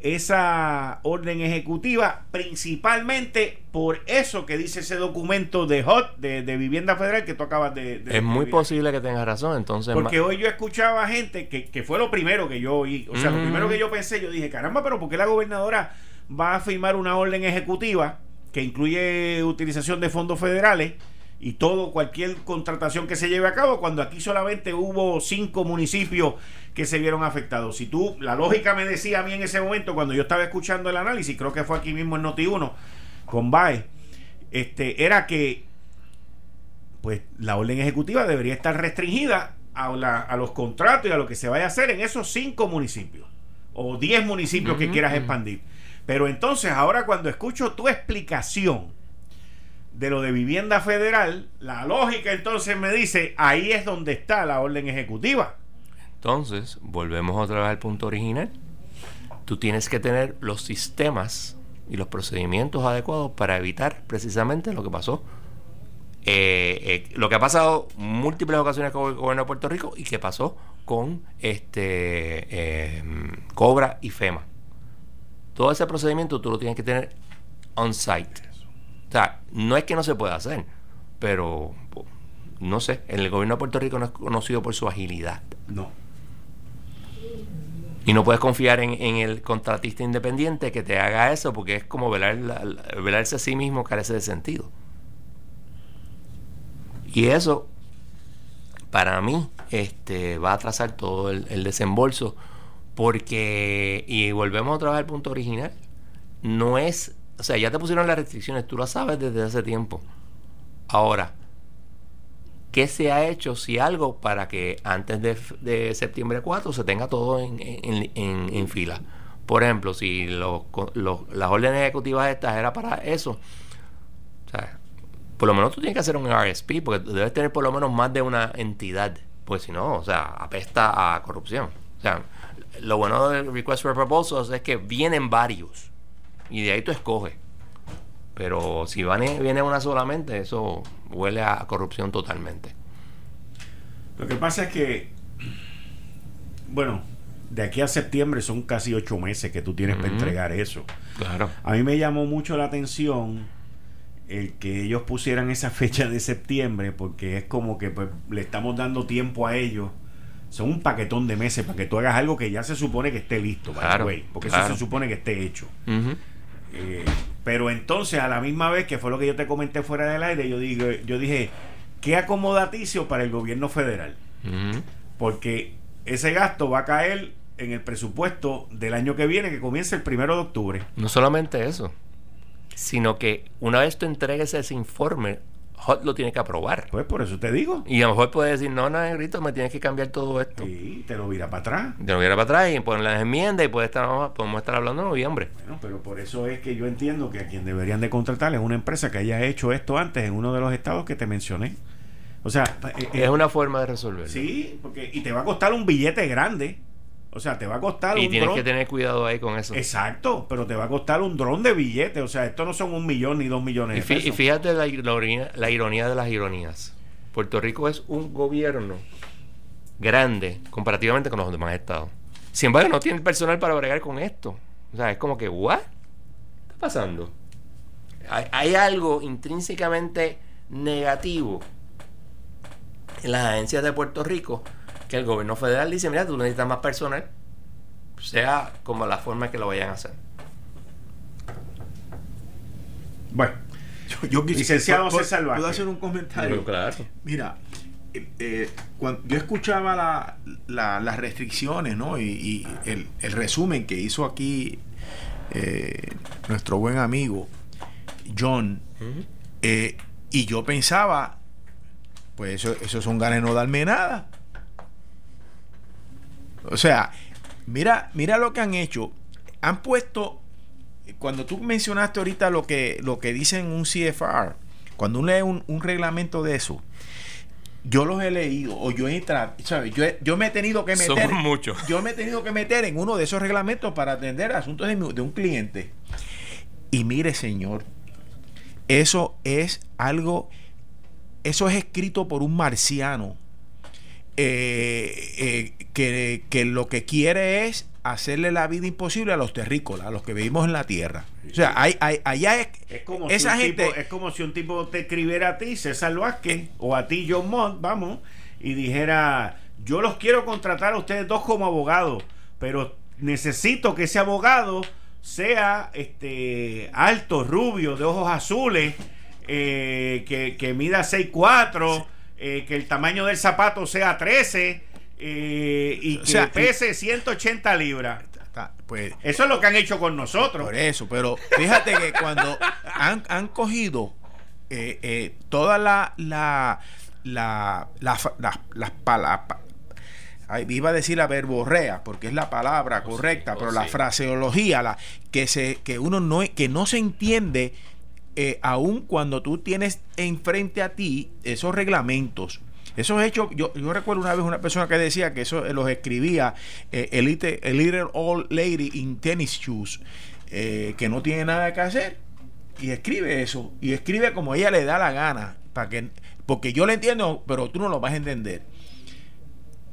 esa orden ejecutiva principalmente por eso que dice ese documento de HOT, de, vivienda federal que tú acabas de... es muy posible que tengas razón, entonces... Porque hoy yo escuchaba gente que, que fue lo primero que yo oí, o sea, lo primero que yo pensé, yo dije, caramba, pero ¿por qué la gobernadora va a firmar una orden ejecutiva? Que incluye utilización de fondos federales y todo, cualquier contratación que se lleve a cabo, cuando aquí solamente hubo cinco municipios que se vieron afectados. Si tú, la lógica me decía a mí en ese momento, cuando yo estaba escuchando el análisis, creo que fue aquí mismo en Noti1, con BAE, este, era que pues la orden ejecutiva debería estar restringida a, a, los contratos y a lo que se vaya a hacer en esos cinco municipios o diez municipios que quieras expandir. Pero entonces, ahora cuando escucho tu explicación de lo de vivienda federal, la lógica entonces me dice, ahí es donde está la orden ejecutiva. Entonces, volvemos otra vez al punto original. Tú tienes que tener los sistemas y los procedimientos adecuados para evitar precisamente lo que pasó. Eh, eh, lo que ha pasado múltiples ocasiones con el gobierno de Puerto Rico y que pasó con este eh, Cobra y FEMA todo ese procedimiento tú lo tienes que tener on-site. O sea, no es que no se pueda hacer, pero no sé, el gobierno de Puerto Rico no es conocido por su agilidad. No. Y no puedes confiar en, el contratista independiente que te haga eso porque es como velar, velarse a sí mismo carece de sentido. Y eso, para mí, este, va a atrasar todo el, el desembolso porque, y volvemos otra vez al punto original, no es, o sea, ya te pusieron las restricciones, tú lo sabes desde hace tiempo. Ahora, ¿qué se ha hecho si algo para que antes de, septiembre 4 se tenga todo en, en, fila? Por ejemplo, si los, las órdenes ejecutivas estas era para eso, o sea, por lo menos tú tienes que hacer un RSP, porque debes tener por lo menos más de una entidad, pues si no, o sea, apesta a corrupción. O sea, lo bueno del Request for Proposals es que vienen varios y de ahí tú escoges. Pero si viene una solamente, eso huele a corrupción totalmente. Lo que pasa es que, bueno, de aquí a septiembre son casi ocho meses que tú tienes para entregar eso. Claro. A mí me llamó mucho la atención el que ellos pusieran esa fecha de septiembre, porque es como que pues, le estamos dando tiempo a ellos son un paquetón de meses para que tú hagas algo que ya se supone que esté listo, porque eso se supone que esté hecho. Eh, pero entonces, a la misma vez, que fue lo que yo te comenté fuera del aire, yo, digo, yo dije, qué acomodaticio para el gobierno federal. Porque ese gasto va a caer en el presupuesto del año que viene, que comienza el primero de octubre. No solamente eso, sino que una vez tú entregues ese informe Hot lo tiene que aprobar. Pues por eso te digo. Y a lo mejor puede decir, no, no, negrito, me tienes que cambiar todo esto. Sí, te lo vira para atrás. Te lo vira para atrás y poner las enmiendas y puede estar, podemos estar hablando en noviembre. Bueno, pero por eso es que yo entiendo que a quien deberían de contratar es una empresa que haya hecho esto antes en uno de los estados que te mencioné. O sea, eh, es una forma de resolverlo. Sí, porque y te va a costar un billete grande. O sea, te va a costar y tienes que tener cuidado ahí con eso. Exacto, pero te va a costar un dron de billetes. O sea, esto no son un millón ni dos millones de pesos. Y fíjate la, ironía, la ironía de las ironías. Puerto Rico es un gobierno grande comparativamente con los demás estados. Sin embargo, no tiene personal para bregar con esto. O sea, es como que, ¿what? ¿Qué está pasando? Hay, algo intrínsecamente negativo en las agencias de Puerto Rico que el gobierno federal dice, mira, tú necesitas más personal, sea como la forma que lo vayan a hacer. Bueno, yo, licenciado César ¿Puedo hacer un comentario? claro. Mira, eh, eh, cuando yo escuchaba las restricciones ¿no? y, el, resumen que hizo aquí eh, nuestro buen amigo John, y yo pensaba, pues eso, eso son ganas de no darme nada. O sea, mira, mira lo que han hecho. Han puesto, cuando tú mencionaste ahorita lo que, lo que dicen un CFR, cuando uno lee un reglamento de eso, yo los he leído o yo he entrado, ¿sabes? Yo, yo, me he tenido que meter. Yo me he tenido que meter en uno de esos reglamentos para atender asuntos de, un cliente. Y mire, señor, eso es algo. Eso es escrito por un marciano eh, eh, que, que lo que quiere es hacerle la vida imposible a los terrícolas, a los que vivimos en la tierra. O sea, hay, hay, allá es, es como esa si gente. es como si un tipo te escribiera a ti, César Vázquez, o a ti, John Mont, vamos, y dijera: Yo los quiero contratar a ustedes dos como abogados, pero necesito que ese abogado sea este alto, rubio, de ojos azules, eh, que, que mida 6'4, eh, que el tamaño del zapato sea 13 eh, y que pese 180 libras. Pues, eso es lo que han hecho con nosotros. Por eso, pero fíjate que cuando han, han cogido eh, eh, toda la, la, la, las palabras iba a decir la verborrea porque es la palabra correcta, pero la fraseología, la, que se, que uno no, que no se entiende eh, aun cuando tú tienes enfrente a ti esos reglamentos esos hechos, yo, recuerdo una vez una persona que decía que eso los escribía eh, Elite, Old Lady in Tennis Shoes, eh, que no tiene nada que hacer. Y escribe eso, y escribe como ella le da la gana, para que, porque yo le entiendo, pero tú no lo vas a entender.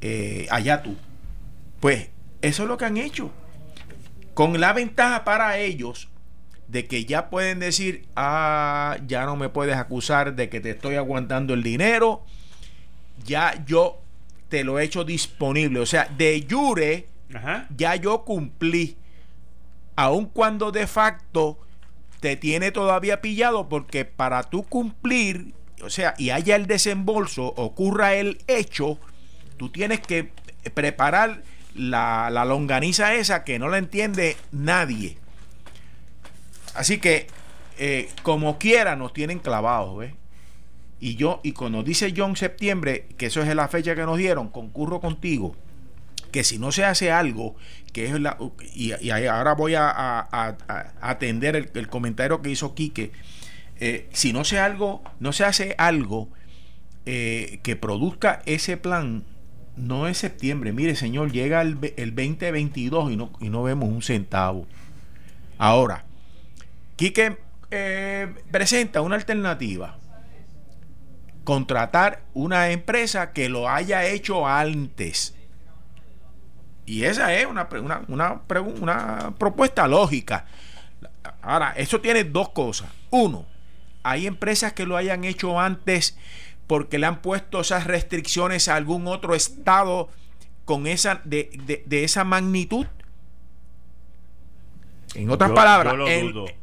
Eh, allá tú. Pues eso es lo que han hecho. Con la ventaja para ellos de que ya pueden decir, ah, ya no me puedes acusar de que te estoy aguantando el dinero, ya yo te lo he hecho disponible. O sea, de jure, ya yo cumplí. Aun cuando de facto te tiene todavía pillado, porque para tú cumplir, o sea, y haya el desembolso, ocurra el hecho, tú tienes que preparar la, la longaniza esa que no la entiende nadie. Así que, eh, como quiera, nos tienen clavados, ¿ves? Y yo, y cuando dice John septiembre, que eso es la fecha que nos dieron, concurro contigo, que si no se hace algo, que es la, y, ahora voy a, atender el, comentario que hizo Quique, eh, si no se algo, no se hace algo eh, que produzca ese plan, no es septiembre, mire señor, llega el, el 2022 y no, y no vemos un centavo. Ahora, Quique eh, presenta una alternativa contratar una empresa que lo haya hecho antes. Y esa es una, una, una, propuesta lógica. Ahora, eso tiene dos cosas. Uno, hay empresas que lo hayan hecho antes porque le han puesto esas restricciones a algún otro estado con esa de, esa magnitud. En otras palabras,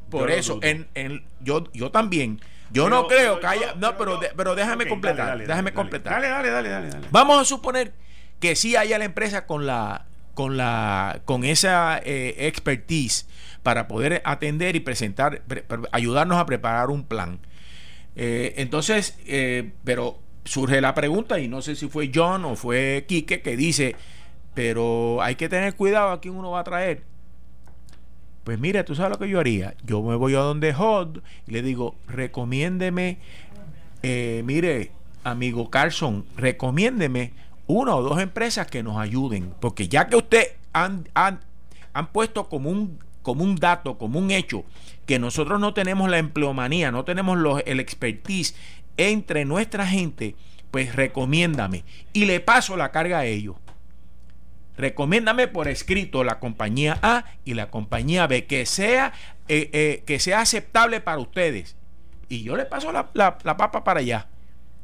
por eso, en, en, yo, yo también yo no creo que haya. No, pero, pero déjame completar. déjame completar. Dale, dale, dale, dale, Vamos a suponer que sí haya la empresa con la con la con esa eh, expertise para poder atender y presentar, ayudarnos a preparar un plan. Eh, entonces, eh, pero surge la pregunta, y no sé si fue John o fue Quique, que dice, pero hay que tener cuidado a quién uno va a traer. Pues mira, tú sabes lo que yo haría. Yo me voy a donde Hod y le digo, recomiéndeme, eh, mire, amigo Carlson, recomiéndeme una o dos empresas que nos ayuden. Porque ya que usted han, han, han puesto como un, como un dato, como un hecho, que nosotros no tenemos la empleomanía, no tenemos el expertise entre nuestra gente, pues recomiéndame. Y le paso la carga a ellos. Recomiéndame por escrito la compañía A y la compañía B, que sea, eh, eh, que sea aceptable para ustedes. Y yo le paso la, papa para allá.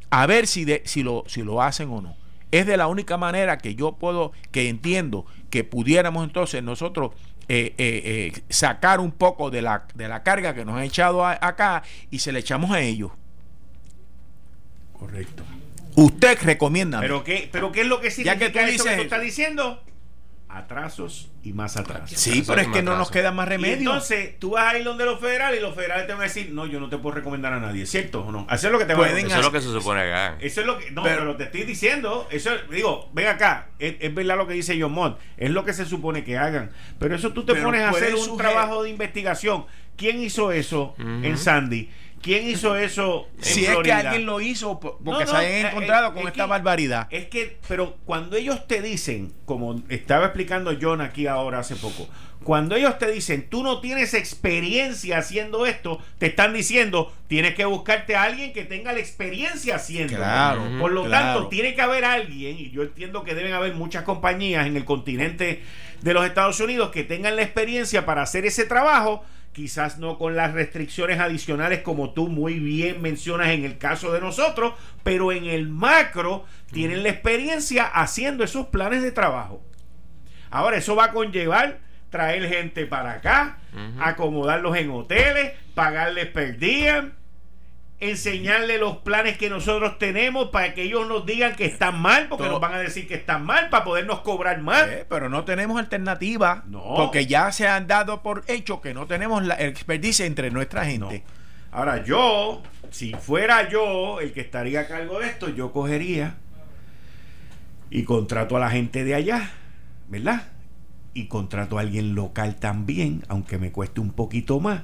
A ver si, de, lo, si lo hacen o no. Es de la única manera que yo puedo, que entiendo que pudiéramos entonces nosotros eh, sacar un poco de la, de la carga que nos han echado acá y se le echamos a ellos. Correcto. Usted recomienda. ¿Pero qué, ¿Pero qué es lo que significa ya que tú que tú estás diciendo? Atrasos y más atrasos. Sí, pero es que no nos queda más remedio. entonces, tú vas a ir donde los federales y los federales te van a decir, no, yo no te puedo recomendar a nadie, ¿cierto o no? Hacer lo que te Pueden Eso es lo que se supone que hagan. Eso es lo que, no, pero, te estoy diciendo, eso, digo, ven acá, es, verdad lo que dice John Mott, es lo que se supone que hagan. Pero eso tú te pones a hacer un trabajo de investigación. ¿Quién hizo eso en Sandy? ¿Quién hizo eso? si es que alguien lo hizo porque se hayan eh, encontrado con esta barbaridad. Es que, pero cuando ellos te dicen, como estaba explicando John aquí ahora hace poco, cuando ellos te dicen, tú no tienes experiencia haciendo esto, te están diciendo, tienes que buscarte a alguien que tenga la experiencia haciendo. Claro, Por lo tanto, tiene que haber alguien, y yo entiendo que deben haber muchas compañías en el continente de los Estados Unidos que tengan la experiencia para hacer ese trabajo quizás no con las restricciones adicionales como tú muy bien mencionas en el caso de nosotros, pero en el macro tienen la experiencia haciendo esos planes de trabajo. Ahora, eso va a conllevar traer gente para acá, acomodarlos en hoteles, pagarles per diem, enseñarle los planes que nosotros tenemos para que ellos nos digan que están mal, porque nos van a decir que están mal para podernos cobrar más. Eh, pero no tenemos alternativa, porque ya se han dado por hecho que no tenemos la experticia entre nuestra gente. Ahora yo, si fuera yo el que estaría a cargo de esto, yo cogería y contrato a la gente de allá, ¿verdad? Y contrato a alguien local también, aunque me cueste un poquito más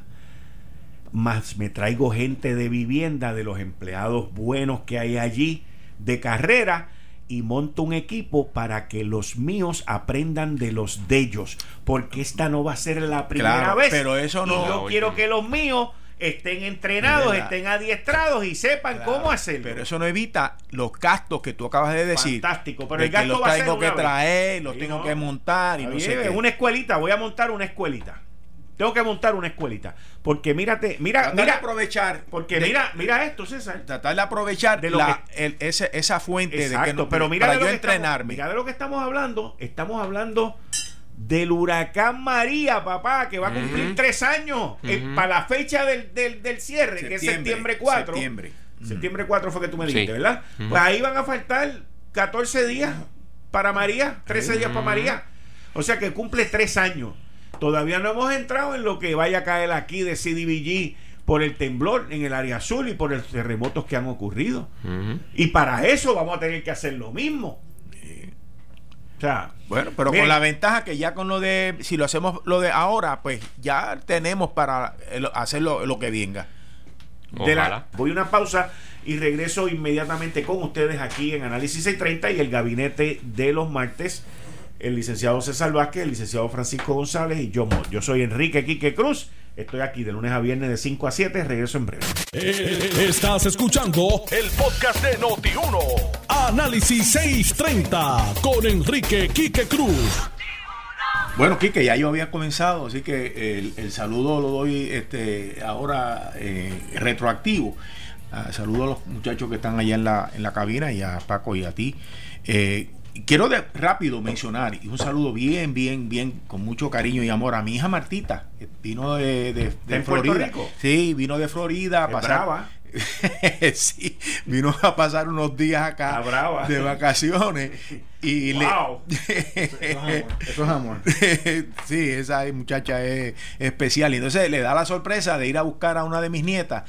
más me traigo gente de vivienda, de los empleados buenos que hay allí, de carrera, y monto un equipo para que los míos aprendan de los de ellos, porque esta no va a ser la primera vez. Pero eso no. yo quiero que los míos estén entrenados, estén adiestrados y sepan cómo hacerlo. Pero eso no evita los gastos que tú acabas de decir. Fantástico, pero el gasto que los tengo que traer, los tengo que montar y no sé Una escuelita, voy a montar una escuelita. Tengo que montar una escuelita. Porque mírate, mira, mira. aprovechar. Porque mira, mira esto, César. Tratar de aprovechar de lo esa fuente de que no, pero mira para yo entrenarme. mira de lo que estamos hablando. Estamos hablando del huracán María, papá, que va a cumplir tres años eh, para la fecha del, del, cierre, que es septiembre 4. Septiembre. Septiembre 4 fue que tú me dijiste, ¿verdad? Pues ahí van a faltar 14 días para María, 13 días para María. O sea que cumple tres años. Todavía no hemos entrado en lo que vaya a caer aquí de CDBG por el temblor en el área azul y por los terremotos que han ocurrido. Y para eso vamos a tener que hacer lo mismo. O sea, bueno, pero con la ventaja que ya con lo de, si lo hacemos lo de ahora, pues ya tenemos para hacer lo, que venga. voy a una pausa y regreso inmediatamente con ustedes aquí en Análisis 630 y el gabinete de los martes el licenciado César Vázquez, el licenciado Francisco González y yo, yo soy Enrique Quique Cruz. Estoy aquí de lunes a viernes de 5 a 7. Regreso en breve. Eh, estás escuchando el podcast de Noti1. Análisis 630 con Enrique Quique Cruz. Bueno, Quique, ya yo había comenzado, así que el, saludo lo doy este, ahora eh, retroactivo. Ah, saludo a los muchachos que están allá en la, en la cabina y a Paco y a ti. Eh, quiero de, rápido mencionar y un saludo bien, bien, bien, con mucho cariño y amor a mi hija Martita, que vino de, de, Florida. Sí, vino de Florida a pasar. sí, vino a pasar unos días acá de vacaciones y wow. le eso es amor, sí, esa muchacha es especial. Y entonces le da la sorpresa de ir a buscar a una de mis nietas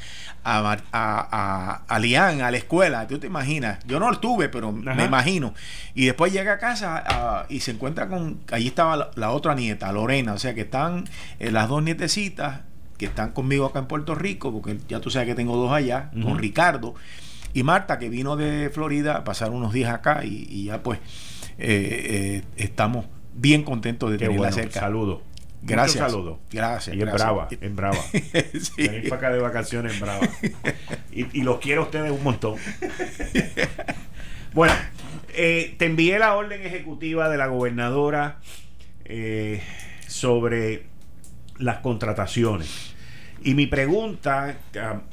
a, a, a, Lian, a la escuela, tú te imaginas, yo no lo tuve, pero me imagino. Y después llega a casa y se encuentra con, allí estaba la, otra nieta, Lorena, o sea que están eh, las dos nietecitas que están conmigo acá en Puerto Rico, porque ya tú sabes que tengo dos allá, con Ricardo, y Marta, que vino de Florida a pasar unos días acá y, ya pues eh, eh, estamos bien contento de tenerla bueno. cerca. Saludo. Gracias. saludo. Gracias. Y en brava, en brava. Sí. Venir para acá de vacaciones en brava. Y, y los quiero a ustedes un montón. Bueno, eh, te envié la orden ejecutiva de la gobernadora sobre las contrataciones. Y mi pregunta,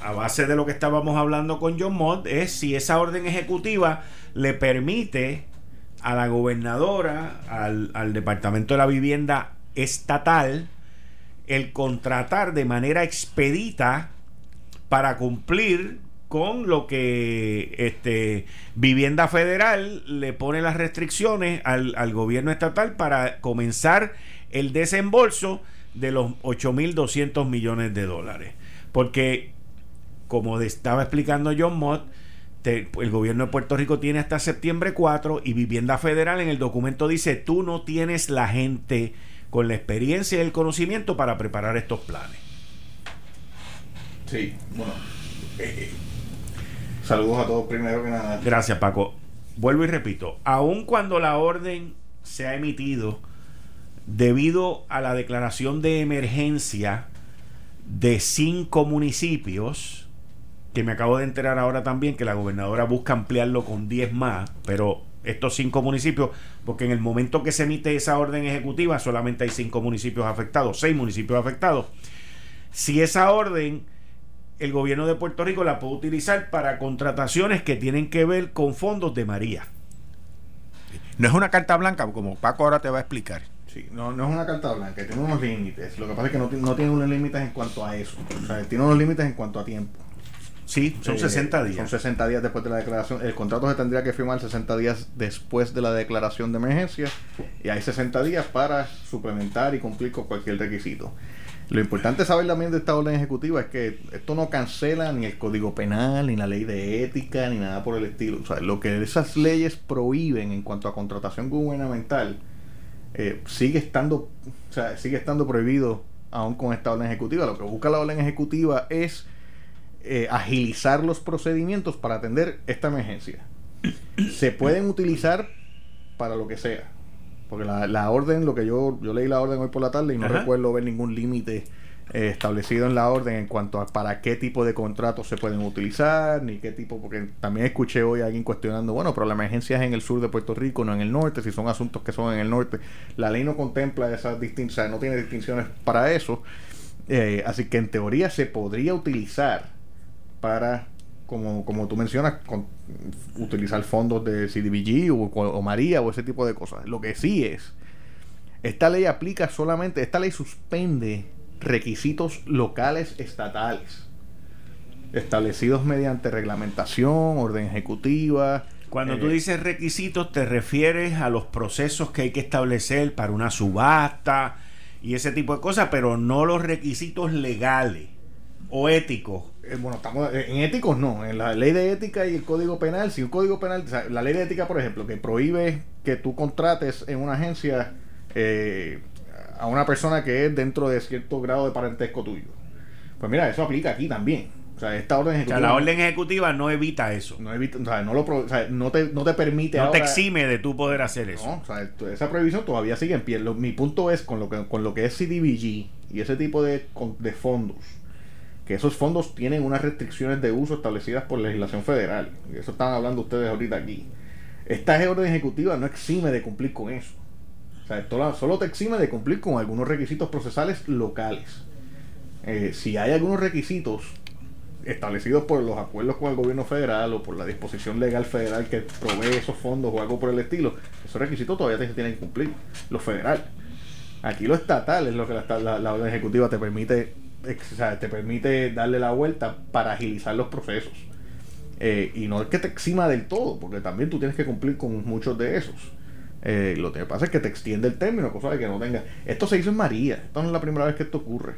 a, base de lo que estábamos hablando con John Mott, es si esa orden ejecutiva le permite a la gobernadora, al, al Departamento de la Vivienda Estatal, el contratar de manera expedita para cumplir con lo que este Vivienda Federal le pone las restricciones al, al gobierno estatal para comenzar el desembolso de los 8.200 millones de dólares. Porque, como estaba explicando John Mott, te- el gobierno de Puerto Rico tiene hasta septiembre 4 y Vivienda Federal en el documento dice, tú no tienes la gente con la experiencia y el conocimiento para preparar estos planes. Sí, bueno. eh, saludos a todos primero que nada. Gracias, Paco. Vuelvo y repito, aun cuando la orden se ha emitido debido a la declaración de emergencia de cinco municipios, que me acabo de enterar ahora también que la gobernadora busca ampliarlo con 10 más, pero estos cinco municipios, porque en el momento que se emite esa orden ejecutiva solamente hay cinco municipios afectados, seis municipios afectados. Si esa orden el gobierno de Puerto Rico la puede utilizar para contrataciones que tienen que ver con fondos de María. No es una carta blanca, como Paco ahora te va a explicar. Sí, no, no es una carta blanca, tiene unos límites. Lo que pasa es que no, no tiene unos límites en cuanto a eso. O sea, tiene unos límites en cuanto a tiempo. Sí, son Eh, 60 días. Son 60 días después de la declaración. El contrato se tendría que firmar 60 días después de la declaración de emergencia. Y hay 60 días para suplementar y cumplir con cualquier requisito. Lo importante saber también de esta orden ejecutiva es que esto no cancela ni el código penal, ni la ley de ética, ni nada por el estilo. O sea, lo que esas leyes prohíben en cuanto a contratación gubernamental eh, sigue estando, o sea, sigue estando prohibido aún con esta orden ejecutiva. Lo que busca la orden ejecutiva es eh, agilizar los procedimientos para atender esta emergencia. Se pueden utilizar para lo que sea. Porque la, la orden, lo que yo, yo leí la orden hoy por la tarde y no Ajá. recuerdo ver ningún límite eh, establecido en la orden en cuanto a para qué tipo de contratos se pueden utilizar, ni qué tipo, porque también escuché hoy a alguien cuestionando, bueno, pero la emergencia es en el sur de Puerto Rico, no en el norte, si son asuntos que son en el norte. La ley no contempla esas distinciones, no tiene distinciones para eso. Eh, así que en teoría se podría utilizar para, como, como tú mencionas, utilizar fondos de CDBG o, o María o ese tipo de cosas. Lo que sí es, esta ley aplica solamente, esta ley suspende requisitos locales estatales establecidos mediante reglamentación, orden ejecutiva. Cuando eh, tú dices requisitos, te refieres a los procesos que hay que establecer para una subasta y ese tipo de cosas, pero no los requisitos legales o éticos. Eh, bueno, estamos eh, en éticos no, en la ley de ética y el código penal, si un código penal, o sea, la ley de ética, por ejemplo, que prohíbe que tú contrates en una agencia eh, a una persona que es dentro de cierto grado de parentesco tuyo. Pues mira, eso aplica aquí también. O sea, esta orden O sea, ejecutiva la orden ejecutiva no evita eso. no, evita- o sea, no, lo, o sea, no, te, no te permite No te exime de tú poder hacer eso. No, o sea, esa prohibición todavía sigue en pie. Lo- mi punto es con lo que con lo que es CDBG y ese tipo de, con- de fondos, que esos fondos tienen unas restricciones de uso establecidas por legislación federal. Eso están hablando ustedes ahorita aquí. Esta orden ejecutiva no exime de cumplir con eso. Sea, solo te exime de cumplir con algunos requisitos procesales locales. Eh, si hay algunos requisitos establecidos por los acuerdos con el gobierno federal o por la disposición legal federal que provee esos fondos o algo por el estilo, esos requisitos todavía se tienen que cumplir, lo federal. Aquí lo estatal es lo que la, la- la orden ejecutiva te permite, o sea, te permite darle la vuelta para agilizar los procesos. Eh, y no es que te exima del todo, porque también tú tienes que cumplir con muchos de esos. Eh, lo que pasa es que te extiende el término, cosa de que no tenga. Esto se hizo en María, esto no es la primera vez que esto ocurre.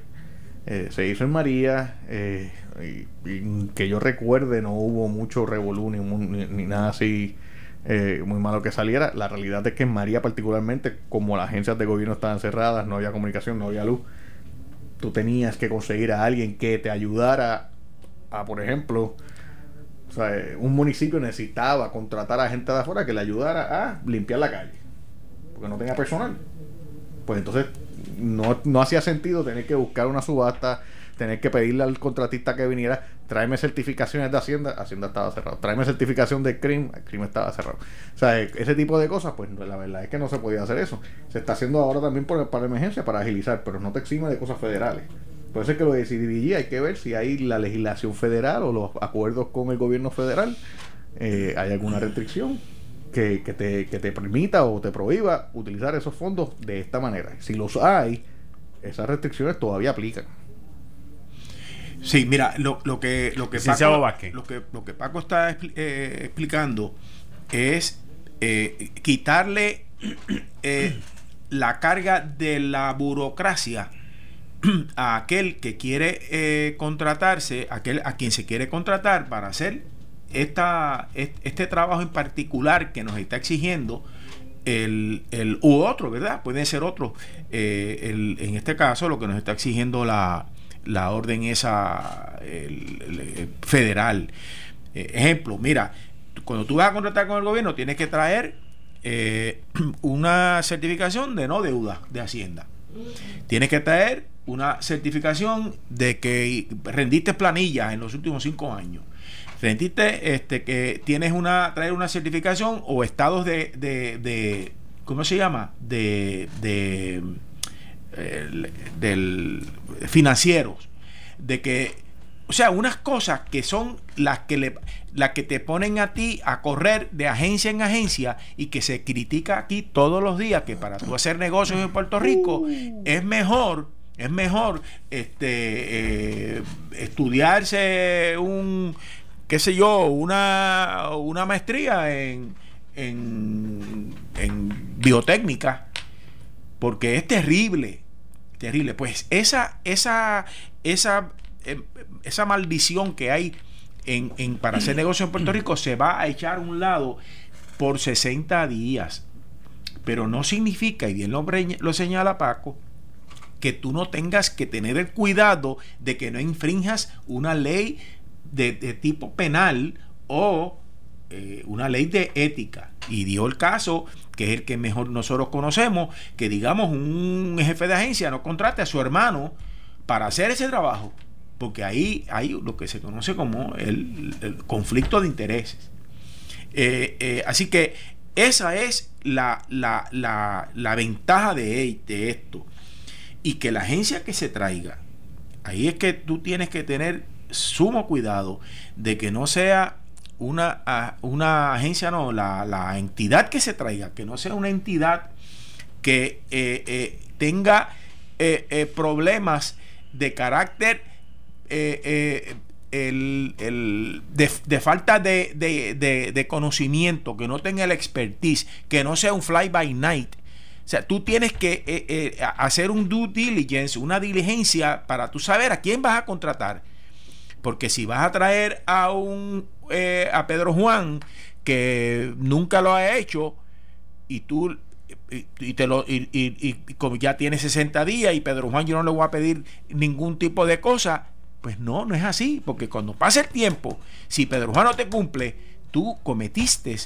Eh, se hizo en María, eh, y, que yo recuerde, no hubo mucho revolú ni, ni- ni nada así eh, muy malo que saliera. La realidad es que en María, particularmente, como las agencias de gobierno estaban cerradas, no había comunicación, no había luz, tú tenías que conseguir a alguien que te ayudara a, por ejemplo, o sea, eh, un municipio necesitaba contratar a gente de afuera que le ayudara a limpiar la calle, porque no tenía personal. pues entonces no, no hacía sentido tener que buscar una subasta, tener que pedirle al contratista que viniera, tráeme certificaciones de Hacienda, Hacienda estaba cerrado, tráeme certificación de CRIM, CRIM estaba cerrado. O sea, ese tipo de cosas, pues la verdad es que no se podía hacer eso. Se está haciendo ahora también por, para emergencia, para agilizar, pero no te exime de cosas federales. Por eso es que lo de CDBG hay que ver si hay la legislación federal o los acuerdos con el gobierno federal, eh, hay alguna restricción que, que, te, que te permita o te prohíba utilizar esos fondos de esta manera. Si los hay, esas restricciones todavía aplican. Sí, mira, lo, lo que lo que, Paco, lo que lo que Paco está eh, explicando es eh, quitarle eh, la carga de la burocracia a aquel que quiere contratarse, aquel a quien se quiere contratar para hacer esta, este trabajo en particular que nos está exigiendo el, el u otro, ¿verdad? Puede ser otro. en este caso, lo que nos está exigiendo la, la orden esa federal. Eh, ejemplo, mira, cuando tú vas a contratar con el gobierno tienes que traer eh, una certificación de no deuda de Hacienda. Tienes que traer una certificación de que rendiste planillas en los últimos cinco años. Rendiste este, que tienes una, traer una certificación o estados de, de, de ¿cómo se llama? De, de del financieros, de que, o sea, unas cosas que son las que le, las que te ponen a ti a correr de agencia en agencia y que se critica aquí todos los días que para tú hacer negocios en Puerto Rico es mejor es mejor este eh, estudiarse un qué sé yo una, una maestría en, en, en biotécnica porque es terrible terrible. Pues esa, esa, esa, em, esa maldición que hay en, en, para hacer negocio en Puerto Rico se va a echar a un lado por 60 días. Pero no significa, y bien lo, lo señala Paco, que tú no tengas que tener el cuidado de que no infrinjas una ley de, tipo penal o eh, una ley de ética. Y dio el caso que es el que mejor nosotros conocemos que digamos un jefe de agencia no contrate a su hermano para hacer ese trabajo porque ahí hay lo que se conoce como el, conflicto de intereses. Eh, eh, así que esa es la, la, la, la ventaja de, de esto y que la agencia que se traiga ahí es que tú tienes que tener sumo cuidado de que no sea una, una agencia, no, la, entidad que se traiga, que no sea una entidad que eh, eh, tenga eh, problemas de carácter el, de, falta de, de, conocimiento, que no tenga el expertise, que no sea un fly by night. Sea, tú tienes que hacer un due diligence, una diligencia para tú saber a quién vas a contratar. Porque si vas a traer a un eh, a Pedro Juan que nunca lo ha hecho y tú y, te lo y, y, como ya tiene 60 días y Pedro Juan yo no le voy a pedir ningún tipo de cosa pues no, no es así porque cuando pasa el tiempo si Pedro Juan no te cumple tú cometiste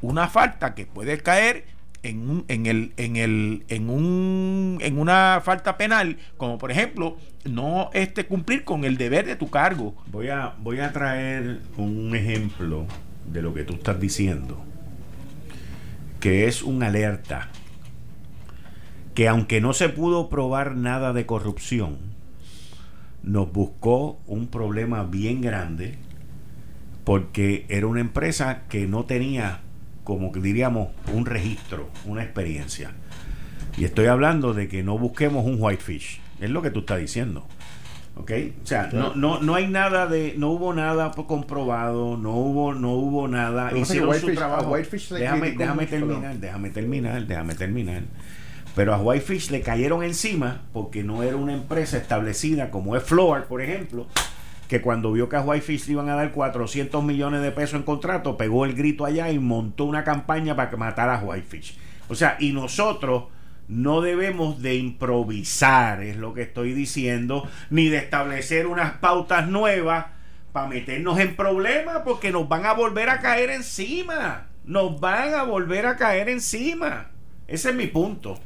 una falta que puede caer en, un, en, el, en, el, en, un, en una falta penal, como por ejemplo no este, cumplir con el deber de tu cargo. Voy a, voy a traer un ejemplo de lo que tú estás diciendo, que es una alerta, que aunque no se pudo probar nada de corrupción, nos buscó un problema bien grande porque era una empresa que no tenía como diríamos un registro, una experiencia. Y estoy hablando de que no busquemos un whitefish, es lo que tú estás diciendo. ¿Ok? O sea, no, no, no hay nada de, no hubo nada comprobado, no hubo, no hubo nada. Hicieron su trabajo. déjame, déjame terminar, déjame terminar, déjame terminar. Pero a Whitefish le cayeron encima porque no era una empresa establecida como es Floor, por ejemplo, que cuando vio que a Whitefish le iban a dar 400 millones de pesos en contrato, pegó el grito allá y montó una campaña para que matara a Whitefish. O sea, y nosotros no debemos de improvisar, es lo que estoy diciendo, ni de establecer unas pautas nuevas para meternos en problemas, porque nos van a volver a caer encima. Nos van a volver a caer encima. Ese es mi punto.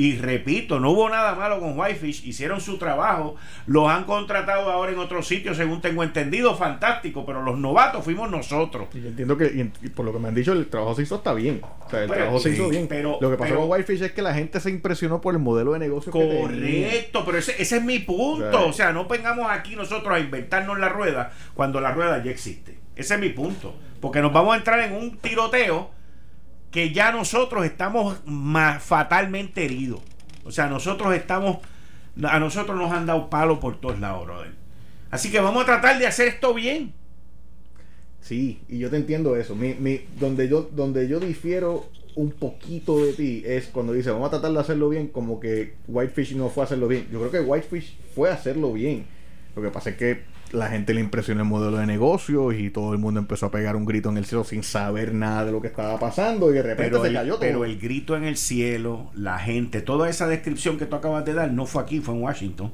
Y repito, no hubo nada malo con Whitefish, hicieron su trabajo, los han contratado ahora en otros sitios, según tengo entendido, fantástico, pero los novatos fuimos nosotros. Y entiendo que, y, por lo que me han dicho, el trabajo se hizo está bien. O sea, el trabajo se hizo bien. Pero, lo que pasó pero, con Whitefish es que la gente se impresionó por el modelo de negocio Correcto, pero ese, ese, es mi punto. O sea, no vengamos aquí nosotros a inventarnos la rueda cuando la rueda ya existe. Ese es mi punto. Porque nos vamos a entrar en un tiroteo que ya nosotros estamos más fatalmente heridos. O sea, nosotros estamos, a nosotros nos han dado palo por todos lados, brother. Así que vamos a tratar de hacer esto bien. Sí, y yo te entiendo eso. Donde, yo, donde yo difiero un poquito de ti es cuando dice vamos a tratar de hacerlo bien, como que Whitefish no fue a hacerlo bien. Yo creo que Whitefish fue a hacerlo bien. Lo que pasa es que la gente le impresionó el modelo de negocio y todo el mundo empezó a pegar un grito en el cielo sin saber nada de lo que estaba pasando y de repente pero se el, cayó todo. Pero el grito en el cielo, la gente, toda esa descripción que tú acabas de dar no fue aquí, fue en Washington.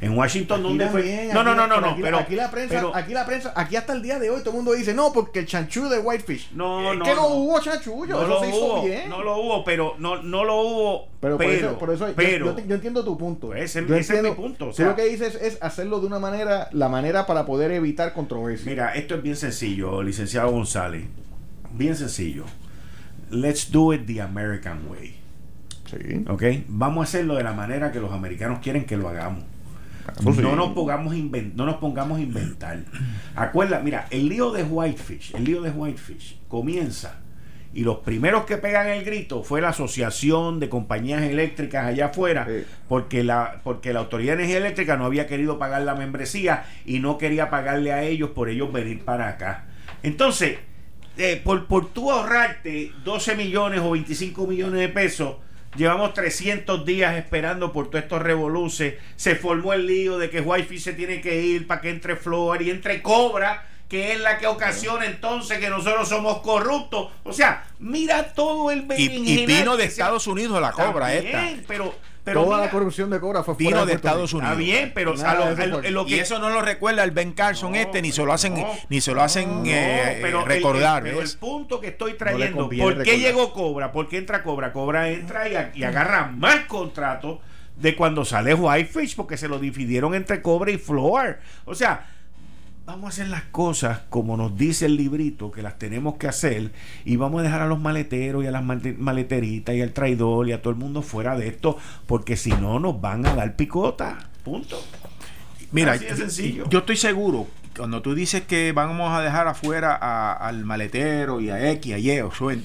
En Washington, Aquí ¿dónde fue? no, aquí no, no, no, no, aquí, pero aquí la prensa, pero- aquí la prensa, aquí hasta el día de hoy todo el mundo dice no porque el chanchullo de Whitefish. No, Es no, que no, no. hubo chanchullo, no eso lo se hizo hubo, bien. no lo hubo, pero no, no lo hubo. Pero, por eso, por eso yo- pero- yo, entiendo tu punto. Pues ese- Yo ese es mi punto, o sea- lo que dices es hacerlo de una manera, la manera para poder evitar controversia. Mira, esto es bien sencillo, licenciado González. Bien sencillo. Let's do it the American way. Sí. ¿Ok? Vamos a hacerlo de la manera que los americanos quieren que lo hagamos. Sí. No nos pongamos inven- no nos pongamos a inventar. Acuerda, mira, el lío de Whitefish, el lío de Whitefish comienza y los primeros que pegan el grito fue la asociación de compañías eléctricas allá afuera, Sí. porque la porque la autoridad de energía eléctrica no había querido pagar la membresía y no quería pagarle a ellos por ellos venir para acá. Entonces, eh, por, por tú ahorrarte 12 millones o 25 millones de pesos, llevamos 300 días esperando por todos estos revoluces. Se formó el lío de que Whitefish se tiene que ir para que entre Flor y entre Cobra, que es la que ocasiona entonces que nosotros somos corruptos. O sea, mira todo el Y, y vino de Estados Unidos la cobra Está esta. Pero, pero Toda mira, la corrupción de Cobra fue Vino fuera de Puerto Estados Rico. Está bien, pero a lo, de a lo Y que eso no lo recuerda el Ben Carson No, este, ni se lo hacen, no, ni se lo hacen No, eh, pero el- recordar. el, pero el punto que estoy trayendo, ¿por qué recordar. llegó Cobra? ¿Por qué entra Cobra? Cobra entra y agarra más contratos de cuando sale Whitefish porque se lo dividieron entre Cobra y Floor. O sea, vamos a hacer las cosas como nos dice el librito que las tenemos que hacer y vamos a dejar a los maleteros y a las male- maleteritas y al traidor y a todo el mundo fuera de esto porque si no nos van a dar picota. Punto. Mira, Así sencillo. yo estoy seguro, cuando tú dices que vamos a dejar afuera a- al maletero y a X, a Y, o suerte,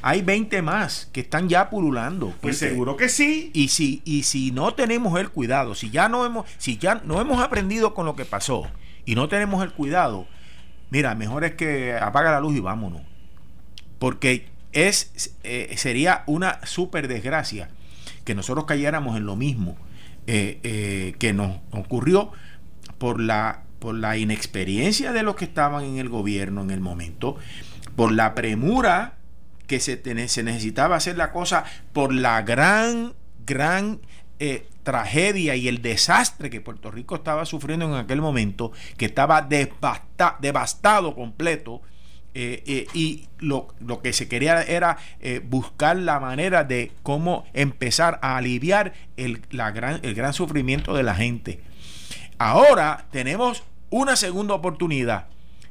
hay 20 más que están ya pululando. Pues seguro que sí. Y si, y si no tenemos el cuidado, si ya no hemos, si ya no hemos aprendido con lo que pasó y no tenemos el cuidado, mira, mejor es que apaga la luz y vámonos. Porque es, eh, sería una super desgracia que nosotros cayéramos en lo mismo eh, eh, que nos ocurrió por la, por la inexperiencia de los que estaban en el gobierno en el momento, por la premura que se, se necesitaba hacer la cosa, por la gran, gran eh, tragedia y el desastre que Puerto Rico estaba sufriendo en aquel momento, que estaba devasta- devastado completo. eh, eh, y lo, lo que se quería era eh, buscar la manera de cómo empezar a aliviar el, la gran, el gran sufrimiento de la gente. Ahora tenemos una segunda oportunidad,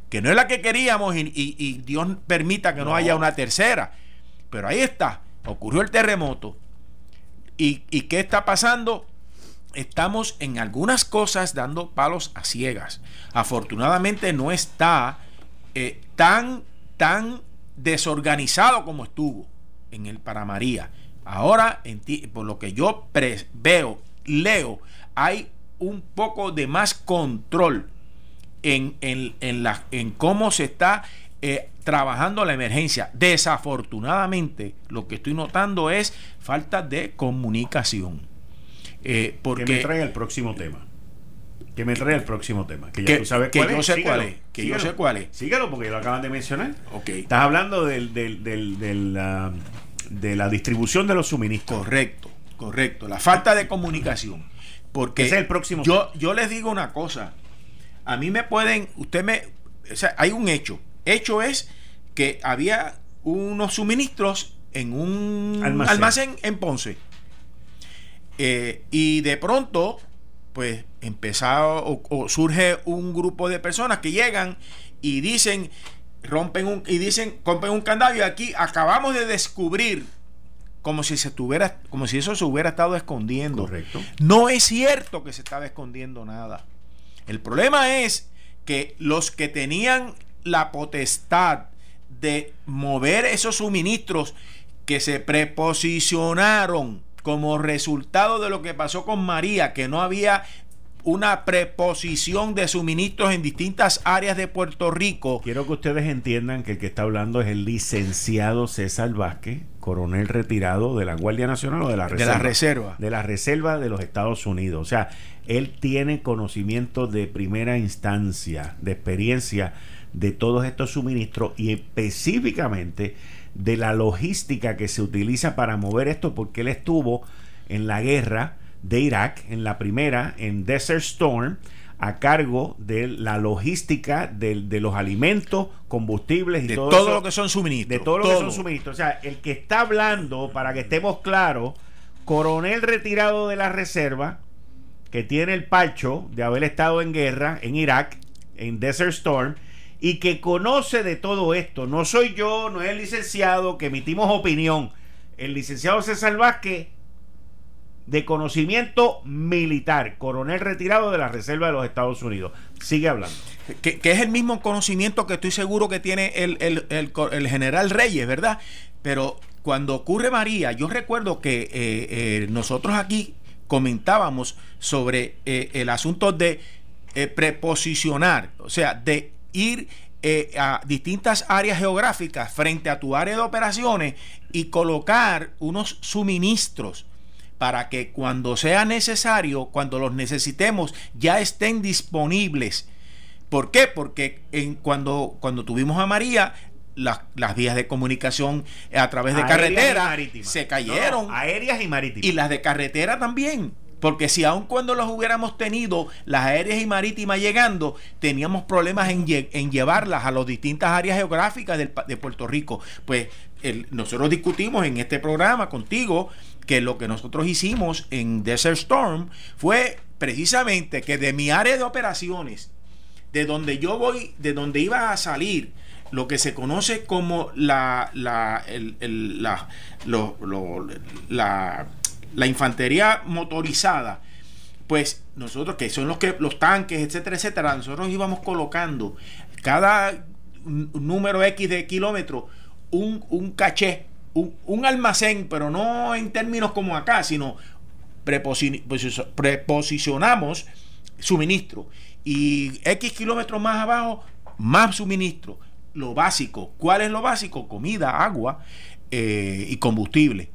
que no es la que queríamos y, y- y Dios permita que no. No. haya una tercera. Pero ahí está, ocurrió el terremoto. ¿Y, qué está pasando? Estamos en algunas cosas dando palos a ciegas. Afortunadamente no está eh, tan, tan desorganizado como estuvo en el para María. Ahora, en ti- por lo que yo veo, leo, hay un poco de más control en, en, en la, en cómo se está eh, trabajando la emergencia. Desafortunadamente, lo que estoy notando es falta de comunicación. Eh, porque que me trae el próximo tema. Que me trae el próximo tema. Que ya Que- tú sabes que cuál yo es. sé Síguelo, cuál es, que yo síguelo. sé cuál es. Síguelo porque lo acaban de mencionar. Ok. Estás hablando del, del, del, del, ah, de la distribución de los suministros. Correcto, correcto. La falta de comunicación. Porque Ese es el próximo yo, yo les digo una cosa. A mí me pueden, usted me, o sea, hay un hecho. Hecho es que había unos suministros en un Almacén. almacén, en Ponce. Eh, y de pronto, pues empezado o, surge un grupo de personas que llegan y dicen, rompen un, y dicen, rompen un candado y aquí acabamos de descubrir como si se tuviera, como si eso se hubiera estado escondiendo. Correcto. No es cierto que se estaba escondiendo nada. El problema es que los que tenían la potestad de mover esos suministros que se preposicionaron como resultado de lo que pasó con María, que no había una preposición de suministros en distintas áreas de Puerto Rico. Quiero que ustedes entiendan que el que está hablando es el licenciado César Vázquez, coronel retirado de la Guardia Nacional o de la Reserva. De la Reserva. De la Reserva de los Estados Unidos. O sea, él tiene conocimiento de primera instancia, de experiencia de todos estos suministros y específicamente de la logística que se utiliza para mover esto, porque él estuvo en la guerra de Irak, en la primera, en Desert Storm, a cargo de la logística de, los alimentos, combustibles y de todo, lo que son suministros. De todo, lo que son suministros. O sea, el que está hablando, para que estemos claros, coronel retirado de la reserva, que tiene el pacho de haber estado en guerra en Irak, en Desert Storm, y que conoce de todo esto. No soy yo, no es el licenciado que emitimos opinión. El licenciado César Vázquez de conocimiento militar, coronel retirado de la Reserva de los Estados Unidos. Sigue hablando. Que, es el mismo conocimiento que estoy seguro que tiene el, general Reyes, ¿verdad? Pero cuando ocurre María, yo recuerdo que eh, eh, nosotros aquí comentábamos sobre eh, el asunto de preposicionar, o sea, de ir a distintas áreas geográficas frente a tu área de operaciones y colocar unos suministros para que cuando sea necesario, cuando los necesitemos, ya estén disponibles. ¿Por qué? Porque en, cuando, cuando tuvimos a María, las, vías de comunicación a través de carretera se cayeron. aéreas y marítimas. Y las de carretera también. Porque si aun cuando los hubiéramos tenido, las aéreas y marítimas llegando, teníamos problemas en, llevarlas a las distintas áreas geográficas de, de Puerto Rico. Pues nosotros discutimos en este programa contigo que lo que nosotros hicimos en Desert Storm fue precisamente que de mi área de operaciones, de donde yo voy, de donde iba a salir, lo que se conoce como la, la, la, la, infantería motorizada, pues nosotros, que son los que los tanques, etcétera, etcétera, nosotros íbamos colocando cada número X de kilómetros un, un caché un, almacén, pero no en términos como acá, sino preposicionamos suministro. Y X kilómetros más abajo, más suministro. Lo básico. ¿Cuál es lo básico? Comida, agua eh, y combustible.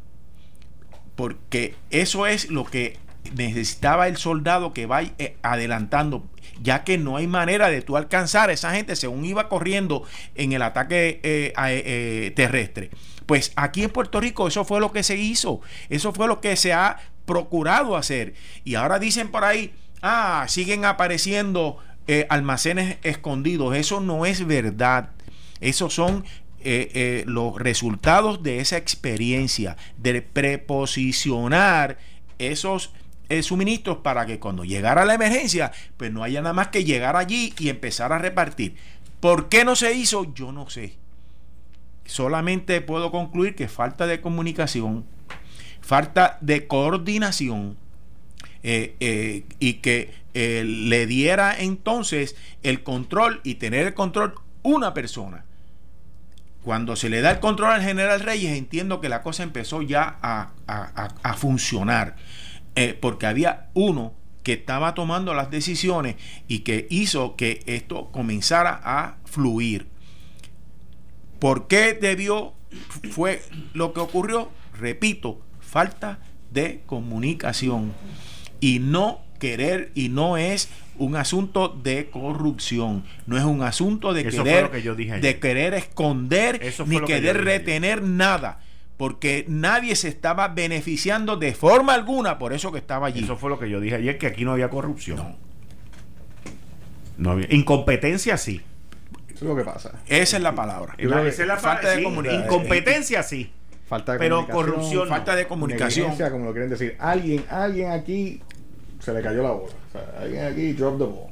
Porque eso es lo que necesitaba el soldado que vaya eh, adelantando, ya que no hay manera de tú alcanzar a esa gente según iba corriendo en el ataque eh, terrestre. Pues aquí en Puerto Rico eso fue lo que se hizo, eso fue lo que se ha procurado hacer. Y ahora dicen por ahí, ah, siguen apareciendo eh, almacenes escondidos. Eso no es verdad. Esos son eh, eh, los resultados de esa experiencia, de preposicionar esos suministros para que cuando llegara la emergencia, pues no haya nada más que llegar allí y empezar a repartir. ¿Por qué no se hizo? Yo no sé solamente puedo concluir que falta de comunicación, falta de coordinación eh, eh, y que eh, le diera entonces el control y tener el control una persona. Cuando se le da el control al general Reyes, entiendo que la cosa empezó ya a, funcionar, porque había uno que estaba tomando las decisiones y que hizo que esto comenzara a fluir. ¿Por qué debió, fue lo que ocurrió? Repito, falta de comunicación y no querer y no es un asunto de corrupción, no es un asunto de querer de querer esconder ni querer retener nada, porque nadie se estaba beneficiando de forma alguna por eso que estaba allí. Eso fue lo que yo dije ayer que aquí no había corrupción. No. no había incompetencia sí lo que pasa. Esa es la palabra. esa es la falta de comunicación. Incompetencia, sí. falta de Pero comunicación, corrupción. Falta de comunicación. como lo quieren decir. Alguien, alguien aquí se le cayó la bola. O sea, alguien aquí drop the ball.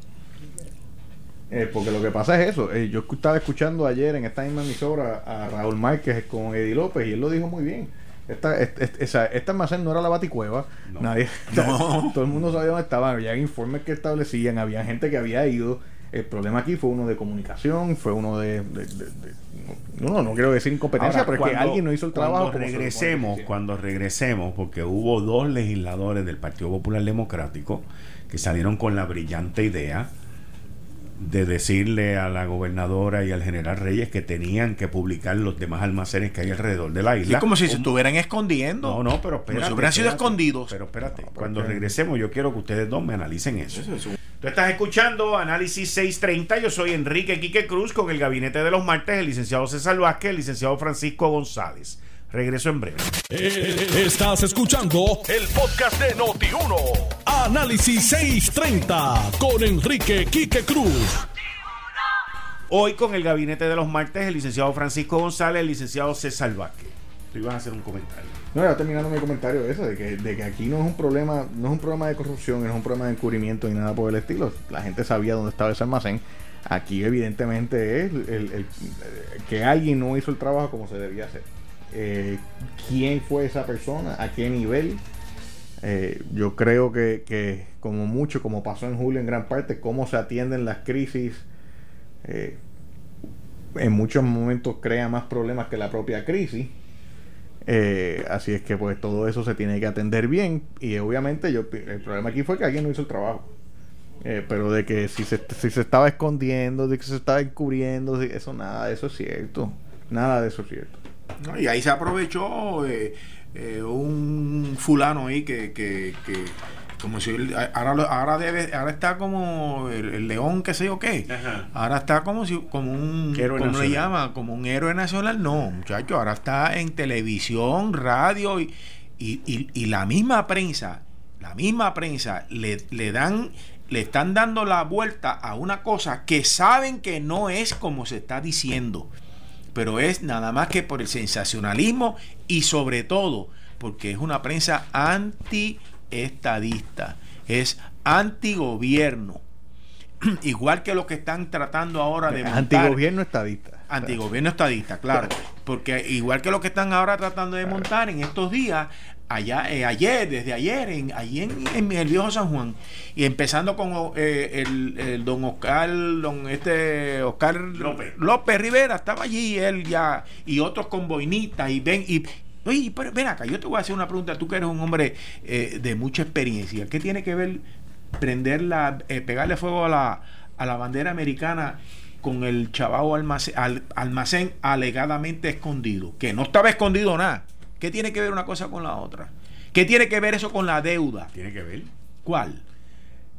Eh, porque lo que pasa es eso. eh, yo estaba escuchando ayer en esta misma emisora a Raúl Márquez con Eddie López y él lo dijo muy bien. Esta, est- est- esa- esta almacén no era la baticueva. Nadie, todo el mundo sabía dónde estaba. Había informes que establecían, había gente que había ido. El problema aquí fue uno de comunicación, fue uno de. de- de- de- no, no quiero decir incompetencia, Ahora, pero es que cuando- alguien no hizo el trabajo. Cuando regresemos, cuando regresemos, porque hubo dos legisladores del Partido Popular Democrático que salieron con la brillante idea de decirle a la gobernadora y al general Reyes que tenían que publicar los demás almacenes que hay alrededor de la Sí, isla. como si se estuvieran escondiendo. No, no, pero Como espérate. si hubieran sido espérate. escondidos. Pero espérate, pero cuando es regresemos yo quiero que ustedes dos me analicen eso. Eso es un- Tú estás escuchando Análisis 630. Yo soy Enrique Quique Cruz con el gabinete de los martes, el licenciado César Vázquez, el licenciado Francisco González. Regreso en breve. Eh, Estás escuchando el podcast de Noti1. Análisis 630 con Enrique Quique Cruz. Hoy con el gabinete de los martes, el licenciado Francisco González, el licenciado César Vázquez. Tú ibas a hacer un comentario. No, ya terminando mi comentario ese, de que, de que aquí no es un problema, no es un problema de corrupción, no es un problema de encubrimiento ni nada por el estilo. La gente sabía dónde estaba ese almacén. Aquí evidentemente es el, el- el- que alguien no hizo el trabajo como se debía hacer. Eh, ¿Quién fue esa persona? ¿A qué nivel? Eh, yo creo que, que como mucho, como pasó en julio en gran parte, cómo se atienden las crisis, eh, en muchos momentos crea más problemas que la propia crisis. Así es que pues todo eso se tiene que atender bien y obviamente yo el problema aquí fue que alguien no hizo el trabajo. Pero de que si se, si se estaba escondiendo, de que se estaba encubriendo, eso nada de eso es cierto. Nada de eso es cierto. ¿No? Y ahí se aprovechó eh, eh, un fulano ahí que, que, que como si él- ahora, ahora debe ahora está como el, el león que sé yo qué Ajá. ahora está como si como un ¿Qué héroe ¿cómo le nacional? llama como un héroe nacional no muchacho ahora está en televisión radio y, y, y- y la misma prensa la misma prensa le, le dan le están dando la vuelta a una cosa que saben que no es como se está diciendo pero es nada más que por el sensacionalismo y sobre todo porque es una prensa anti-estadista, es anti-gobierno. Igual que lo que están tratando ahora de montar. Antigobierno estadista. Antigobierno estadista, claro. Porque igual que lo que están ahora tratando de montar en estos días, allá eh, ayer, desde ayer, en, allí en, en el viejo San Juan, y empezando con eh, el, el don Oscar, don este Oscar López. López Rivera, estaba allí él ya, y otros con boinitas, y ven, y oye, pero ven acá, yo te voy a hacer una pregunta, tú que eres un hombre eh, de mucha experiencia, ¿qué tiene que ver prender la, eh, pegarle fuego a la, a la bandera americana con el chavao almacén, al- almacén alegadamente escondido, que no estaba escondido nada. ¿Qué tiene que ver una cosa con la otra? ¿Qué tiene que ver eso con la deuda? Tiene que ver. ¿Cuál?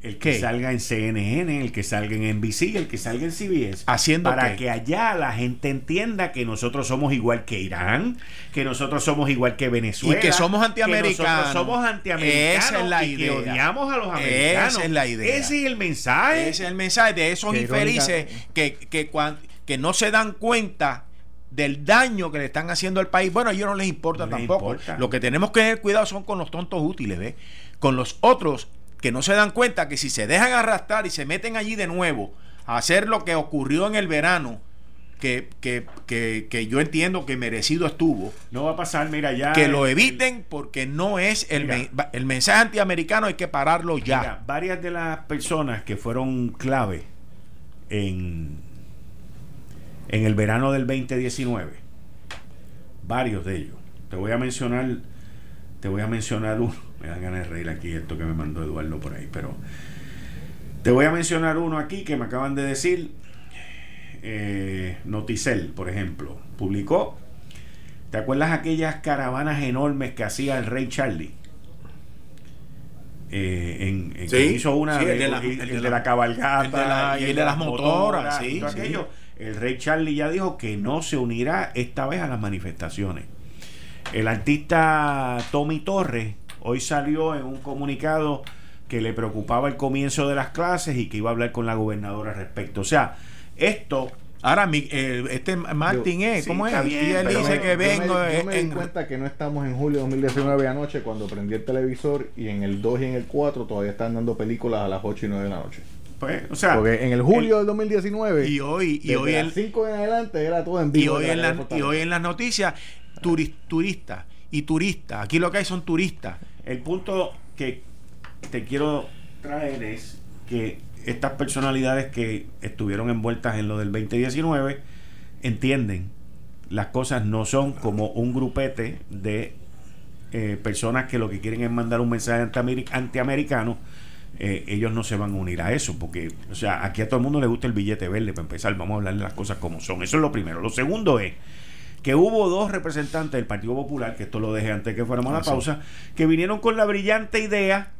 El que ¿Qué? salga en CNN, el que salga en NBC, el que salga en CBS. ¿Haciendo Para qué? que allá la gente entienda que nosotros somos igual que Irán, que nosotros somos igual que Venezuela. Y que somos que antiamericanos. nosotros somos antiamericanos. Esa es la y que idea. odiamos a los americanos. Esa es la idea. Ese es el mensaje. Ese es el mensaje de esos infelices que, que, cuan- que no se dan cuenta del daño que le están haciendo al país. Bueno, a ellos no les importa No les tampoco. importa. Lo que tenemos que tener cuidado son con los tontos útiles, ¿ves? Con los otros que no se dan cuenta que si se dejan arrastrar y se meten allí de nuevo a hacer lo que ocurrió en el verano, que, que, que, que yo entiendo que merecido estuvo, No va a pasar, mira, ya. que lo el- eviten porque no es el, Mira. el mensaje antiamericano, hay que pararlo ya. Mira, varias de las personas que fueron clave en, en el verano del 2019, varios de ellos, te voy a mencionar, te voy a mencionar uno, me dan ganas de reír aquí esto que me mandó Eduardo por ahí, pero te voy a mencionar uno aquí que me acaban de decir, eh, Noticel, por ejemplo, publicó, ¿te acuerdas aquellas caravanas enormes que hacía el rey Charlie? eh, en, en- Sí, que hizo una sí, de, el de la- el el de de la, cabalgata el de la- y el de las motoras, sí, y todo sí. aquello. El rey Charlie ya dijo que no se unirá esta vez a las manifestaciones el artista Tommy Torres hoy salió en un comunicado que le preocupaba el comienzo de las clases y que iba a hablar con la gobernadora al respecto o sea esto Ahora, mi, eh, este Martin es, ¿cómo es? y él dice que vengo. Yo me, di cuenta que no estamos en julio de 2019 anoche cuando prendí el televisor y en el 2 y en el 4 todavía están dando películas a las 8 y 9 de la noche. Pues, o sea, porque en el julio del 2019 y hoy y hoy el 5 en adelante era todo en vivo. Y hoy, en, la, y hoy en las noticias turistas y turistas. Aquí lo que hay son turistas. El punto que te quiero traer es que estas personalidades que estuvieron envueltas en lo del 2019 entienden las cosas no son como un grupete de eh, personas que lo que quieren es mandar un mensaje antiamericano eh, ellos no se van a unir a eso porque o sea aquí a todo el mundo le gusta el billete verde para empezar vamos a hablar de las cosas como son eso es lo primero lo segundo es que hubo dos representantes del Partido Popular, que esto lo dejé antes que fuéramos a la ah, pausa, que vinieron con la brillante idea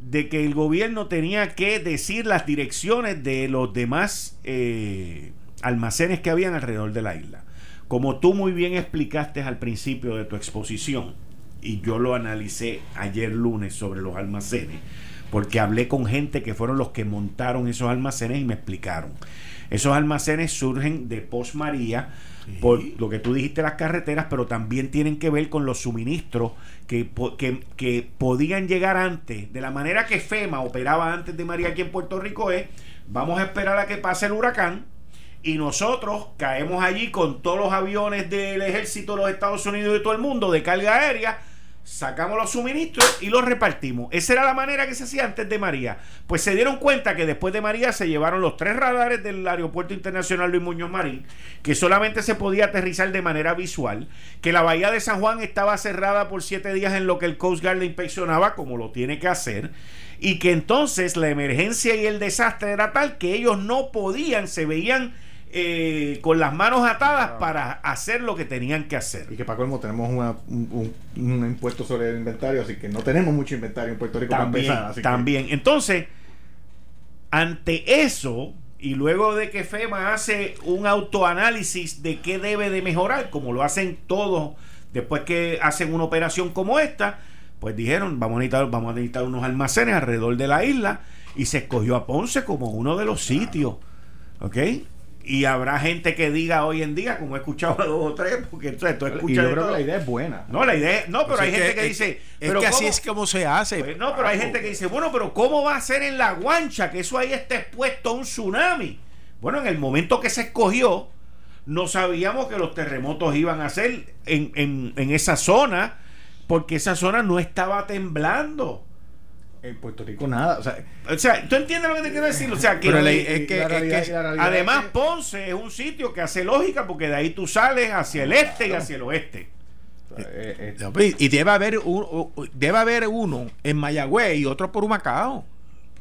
de que el gobierno tenía que decir las direcciones de los demás eh, almacenes que habían alrededor de la isla. Como tú muy bien explicaste al principio de tu exposición, y yo lo analicé ayer lunes sobre los almacenes, porque hablé con gente que fueron los que montaron esos almacenes y me explicaron. Esos almacenes surgen de Post María, por lo que tú dijiste las carreteras, pero también tienen que ver con los suministros que, que, podían llegar antes. De la manera que FEMA operaba antes de María aquí en Puerto Rico es, vamos a esperar a que pase el huracán y nosotros caemos allí con todos los aviones del ejército de los Estados Unidos y todo el mundo de carga aérea sacamos los suministros y los repartimos. Esa era la manera que se hacía antes de María. Pues se dieron cuenta que después de María se llevaron los tres radares del Aeropuerto Internacional Luis Muñoz Marín, que solamente se podía aterrizar de manera visual, que la bahía de San Juan estaba cerrada por siete días en lo que el Coast Guard le inspeccionaba, como lo tiene que hacer, y que entonces la emergencia y el desastre era tal que ellos no podían, se veían eh, con las manos atadas para hacer lo que tenían que hacer. Y que para colmo tenemos un, impuesto sobre el inventario, así que no tenemos mucho inventario en Puerto Rico también, También. Entonces, ante eso, y luego de que FEMA hace un autoanálisis de qué debe de mejorar, como lo hacen todos después que hacen una operación como esta, pues dijeron, vamos a necesitar, vamos a necesitar unos almacenes alrededor de la isla y se escogió a Ponce como uno de los sitios. ¿Ok? Y habrá gente que diga hoy en día, como he escuchado a dos o tres, porque entonces tú escuchas. Y yo creo que la idea es buena. No, la idea, no, pero pues hay gente que, dice. Es pero que así es como se hace. Pues, no, pero hay gente que dice, bueno, pero ¿cómo va a ser en la guancha que eso ahí está expuesto a un tsunami? Bueno, en el momento que se escogió, no sabíamos que los terremotos iban a ser en, en, en esa zona, porque esa zona no estaba temblando en Puerto Rico nada. O sea, o sea, ¿tú entiendes lo que te quiero decir? O sea, que, además Ponce es un sitio que hace lógica porque de ahí tú sales hacia el este y hacia el oeste. Eh, eh, y debe haber, un, debe haber uno en Mayagüez y otro por Humacao.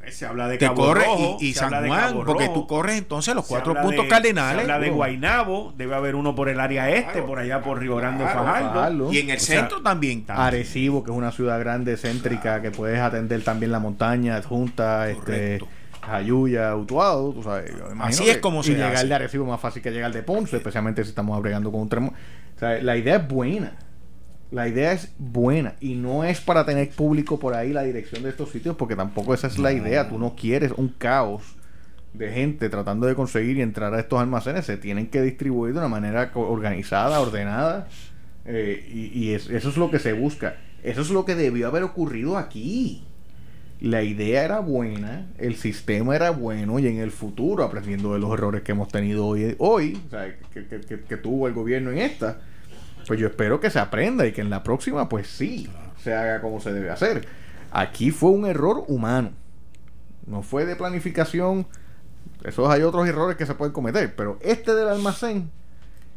Se habla de Cabo Rojo, y, San Juan, porque tú corres entonces los cuatro puntos cardinales. Se habla de Guainabo, debe haber uno por el área este, por allá por Río Grande Fajardo. Y en el centro también, Arecibo, que es una ciudad grande, céntrica, que puedes atender también la montaña, Junta, este Jayuya, Utuado, tú sabes. Así es como se llegar de Arecibo es más fácil que llegar de Ponce, especialmente si estamos agregando con un tremo. O sea, la idea es buena la idea es buena y no es para tener público por ahí la dirección de estos sitios porque tampoco esa es la idea. Tú no quieres un caos de gente tratando de conseguir y entrar a estos almacenes. Se tienen que distribuir de una manera organizada, ordenada eh, y, eso es lo que se busca. Eso es lo que debió haber ocurrido aquí. La idea era buena, el sistema era bueno y en el futuro, aprendiendo de los errores que hemos tenido hoy, hoy que tuvo el gobierno en esta, pues yo espero que se aprenda y que en la próxima, pues sí, se haga como se debe hacer. Aquí fue un error humano. No fue de planificación. Esos hay otros errores que se pueden cometer. Pero este del almacén.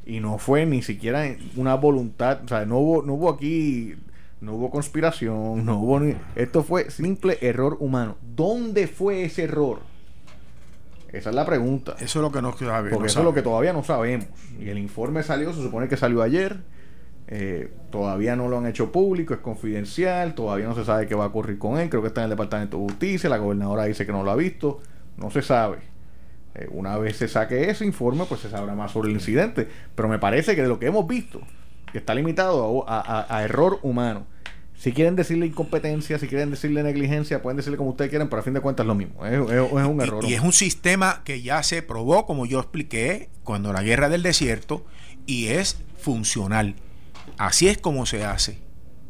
Y no fue ni siquiera una voluntad. O sea, no hubo, no hubo aquí. No hubo conspiración. No hubo ni. Esto fue simple error humano. ¿Dónde fue ese error? Esa es la pregunta. Eso es lo que no sabemos. Porque eso es lo que todavía no sabemos. Y el informe salió, se supone que salió ayer. Eh, todavía no lo han hecho público, es confidencial, todavía no se sabe qué va a ocurrir con él, creo que está en el Departamento de Justicia, la gobernadora dice que no lo ha visto, no se sabe. Eh, una vez se saque ese informe, pues se sabrá más sobre el incidente, pero me parece que de lo que hemos visto, que está limitado a, a error humano, Si quieren decirle incompetencia, si quieren decirle negligencia, pueden decirle como ustedes quieran, pero a fin de cuentas es lo mismo. Es, un error. Y, es un sistema que ya se probó, como yo expliqué, cuando la guerra del desierto, y es funcional. Así es como se hace.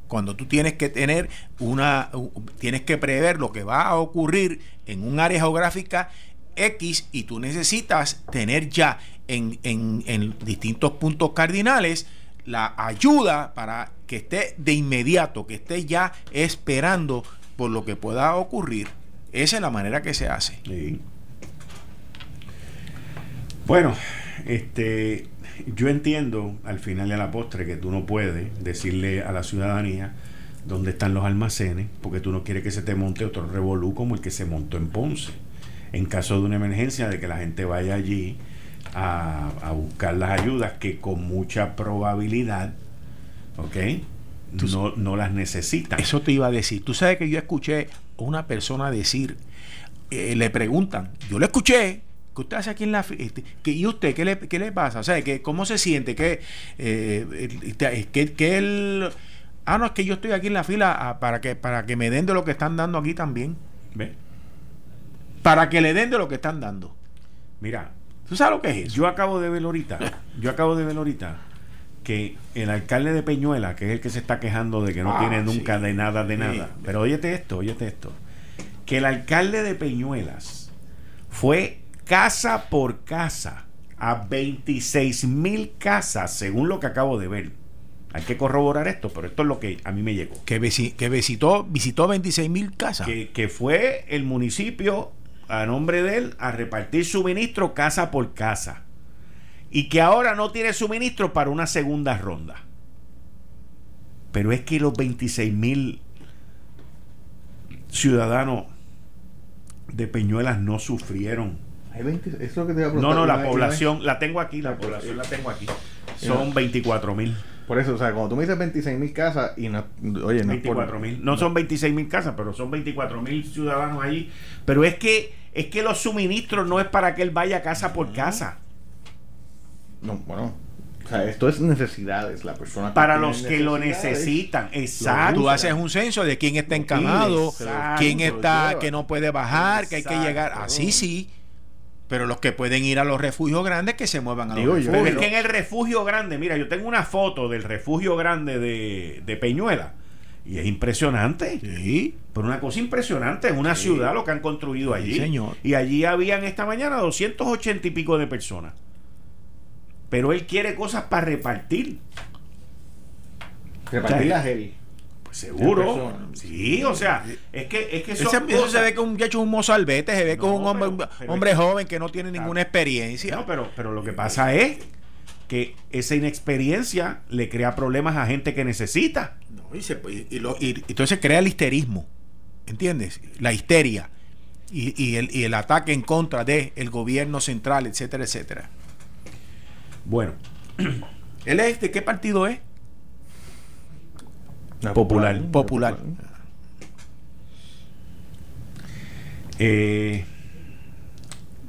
Cuando tú tienes que tener una, tienes que prever lo que va a ocurrir en un área geográfica X y tú necesitas tener ya en, en distintos puntos cardinales la ayuda para que esté de inmediato, que esté ya esperando por lo que pueda ocurrir. Esa es la manera que se hace. Bueno, este, yo entiendo al final y a la postre que tú no puedes decirle a la ciudadanía dónde están los almacenes, porque tú no quieres que se te monte otro revolú como el que se montó en Ponce. En caso de una emergencia, de que la gente vaya allí a, buscar las ayudas que con mucha probabilidad, ¿ok? No, no, las necesitan. Eso te iba a decir. Tú sabes que yo escuché a una persona decir, eh, le preguntan, yo le escuché, que usted hace aquí en la que ¿Y usted qué le, qué le pasa? O sea, que, ¿cómo se siente? Que, eh, que, que él... Ah, no, es que yo estoy aquí en la fila ah, para que, para que me den de lo que están dando aquí también. ¿Ve? Para que le den de lo que están dando. Mira, ¿Tú sabes lo que es Yo acabo de ver ahorita, yo acabo de ver ahorita que el alcalde de Peñuela, que es el que se está quejando de que no ah, tiene nunca de nada, de nada. Pero óyete esto, óyete esto. Que el alcalde de Peñuelas fue casa por casa a 26 mil casas, según lo que acabo de ver. Hay que corroborar esto, pero esto es lo que a mí me llegó. Que, que visitó, visitó 26 mil casas. Que, que fue el municipio a nombre de él a repartir suministro casa por casa. Y que ahora no tiene suministro para una segunda ronda. Pero es que los 26 mil ciudadanos de Peñuelas no sufrieron. No, no, la población, la tengo aquí, la población la tengo aquí. Son 24 mil. Por eso, o sea, cuando tú me dices 26 mil casas y no, oye, no 24 mil. No son 26 mil casas, pero son 24 mil ciudadanos allí. Pero es que, es que los suministros no es para que él vaya casa por casa. No, bueno. O sea, esto es necesidades, la persona. para los que lo necesitan, exacto. Tú haces un censo de quién está encamado, quién está que no puede bajar, que hay que llegar. Así sí. Pero los que pueden ir a los refugios grandes, que se muevan a los refugios. Es que en el refugio grande, mira, yo tengo una foto del refugio grande de, Peñuela. Y es impresionante. Sí. Pero una cosa impresionante. Es una ciudad lo que han construido allí. señor. Y allí habían esta mañana 280 y pico de personas. Pero él quiere cosas para repartir. Repartir las heavy. Seguro. Sí, o sea, es que, es que eso se ve que un muchacho un mozalbete, se ve que un hombre, hombre joven que no tiene ninguna experiencia. No, pero, pero lo que pasa es que esa inexperiencia le crea problemas a gente que necesita. No, y, se, y, entonces crea el histerismo, ¿entiendes? La histeria y, el, y el ataque en contra del el gobierno central, etcétera, etcétera. Bueno, ¿él es de qué partido es? Popular. Popular. Eh,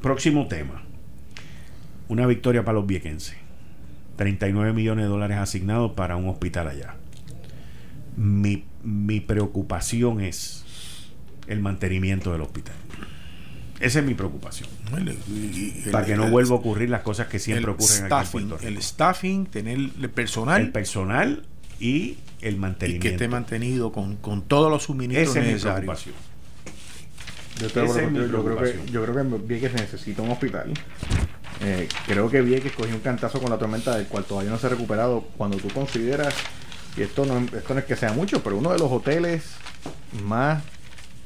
próximo tema. Una victoria para los viequenses. 39 millones de dólares asignados para un hospital allá. Mi, mi preocupación es el mantenimiento del hospital. Esa es mi preocupación. para que no vuelva a ocurrir las cosas que siempre ocurren aquí en El staffing, tener el personal. El personal y el mantenimiento. Y que esté mantenido con, todos los suministros necesarios. Yo, creo que, yo creo que Vieques necesita un hospital. Eh, creo que Vieques cogió un cantazo con la tormenta del cual todavía no se ha recuperado. Cuando tú consideras, y esto no, esto no es que sea mucho, pero uno de los hoteles más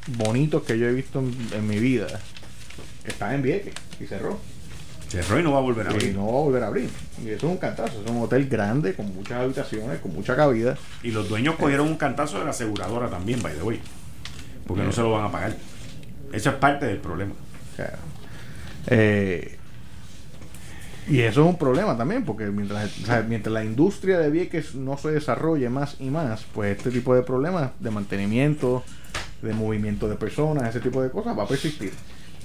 bonitos que yo he visto en mi vida está en Vieques y cerró. Cerró y no va a volver a abrir. Y no va a volver a abrir. Y eso es un cantazo. Es un hotel grande, con muchas habitaciones, con mucha cabida. Y los dueños cogieron un cantazo de la aseguradora también, by the way. Porque no se lo van a pagar. Eso es parte del problema. Eh, y eso es un problema también, porque mientras, mientras la industria de Vieques no se desarrolle más y más, pues este tipo de problemas de mantenimiento, de movimiento de personas, ese tipo de cosas va a persistir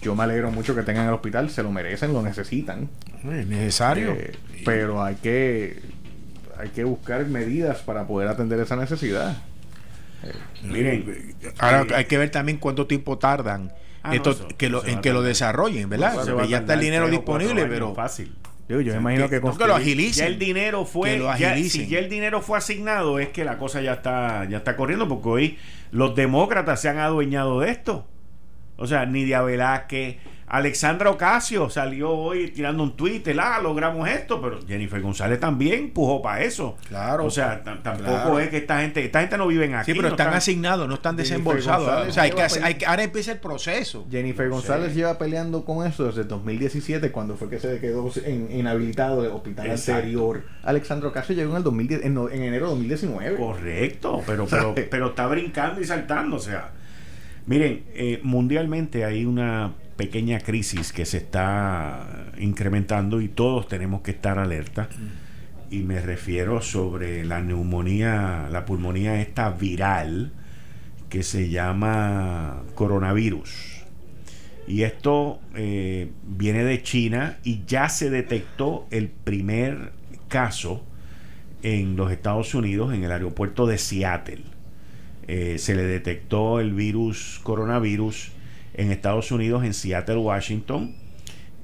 yo me alegro mucho que tengan el hospital, se lo merecen, lo necesitan. Es necesario. Eh, pero hay que hay que buscar medidas para poder atender esa necesidad. Miren, ahora hay que ver también cuánto tiempo tardan ah, esto, que lo, en que lo desarrollen, ¿verdad? ya está el dinero disponible, pero fácil. Yo, me imagino que, que, lo agilicen. Ya el dinero fue, ya, si ya el dinero fue asignado, es que la cosa ya está, ya está corriendo, porque hoy los demócratas se han adueñado de esto. O sea, Nidia Velázquez, Alexandra Ocasio salió hoy tirando un tuit, ah, logramos esto, pero Jennifer González también empujó para eso. Claro. O sea, tampoco es que esta gente, esta gente no vive aquí. Sí, pero están, asignados, no están desembolsados. O sea, hay que, ahora empieza el proceso. Jennifer González lleva peleando con eso desde 2017, cuando fue que se quedó inhabilitado del hospital anterior. Alexandra Ocasio llegó en el 2010, en, enero de 2019. Correcto, pero, pero, pero está brincando y saltando, o sea. Miren, eh, mundialmente hay una pequeña crisis que se está incrementando y todos tenemos que estar alerta. Y me refiero sobre la neumonía, la pulmonía esta viral que se llama coronavirus. Y esto eh, viene de China y ya se detectó el primer caso en los Estados Unidos, en el aeropuerto de Seattle. Eh, se le detectó el virus coronavirus en Estados Unidos, en Seattle, Washington,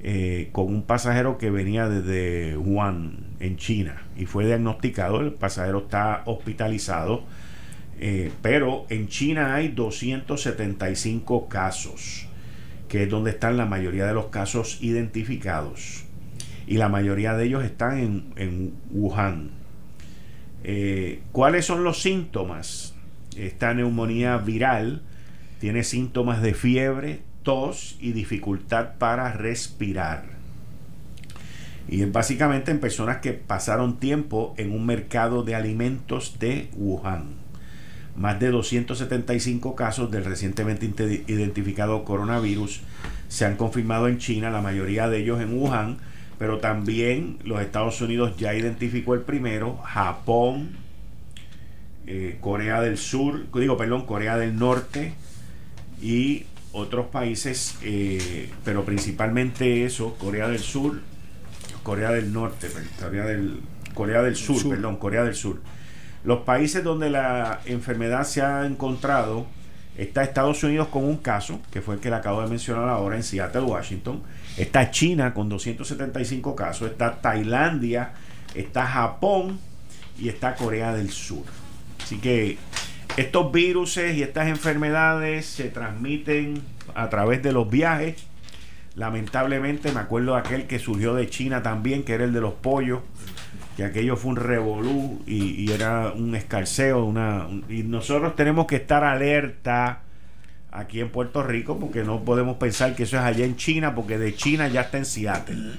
eh, con un pasajero que venía desde Wuhan, en China, y fue diagnosticado. El pasajero está hospitalizado, eh, pero en China hay 275 casos, que es donde están la mayoría de los casos identificados, y la mayoría de ellos están en, en Wuhan. ¿Cuáles son los síntomas? Esta neumonía viral tiene síntomas de fiebre, tos y dificultad para respirar. Y es básicamente en personas que pasaron tiempo en un mercado de alimentos de Wuhan. Más de 275 casos del recientemente identificado coronavirus se han confirmado en China, la mayoría de ellos en Wuhan, pero también los Estados Unidos ya identificó el primero, Japón, eh, Corea del Sur, digo, perdón, Corea del Norte, y otros países, eh, pero principalmente eso, Corea del Sur, Corea del Norte, Corea del, Corea del Sur, perdón, Corea del Sur. Los países donde la enfermedad se ha encontrado, está Estados Unidos con un caso, que fue el que le acabo de mencionar ahora en Seattle, Washington, está China con 275 casos, está Tailandia, está Japón y está Corea del Sur. Así que estos virus y estas enfermedades se transmiten a través de los viajes. Lamentablemente me acuerdo de aquel que surgió de China también, que era el de los pollos, que aquello fue un revolú y, era un escarceo. Y nosotros tenemos que estar alerta aquí en Puerto Rico porque no podemos pensar que eso es allá en China, porque de China ya está en Seattle.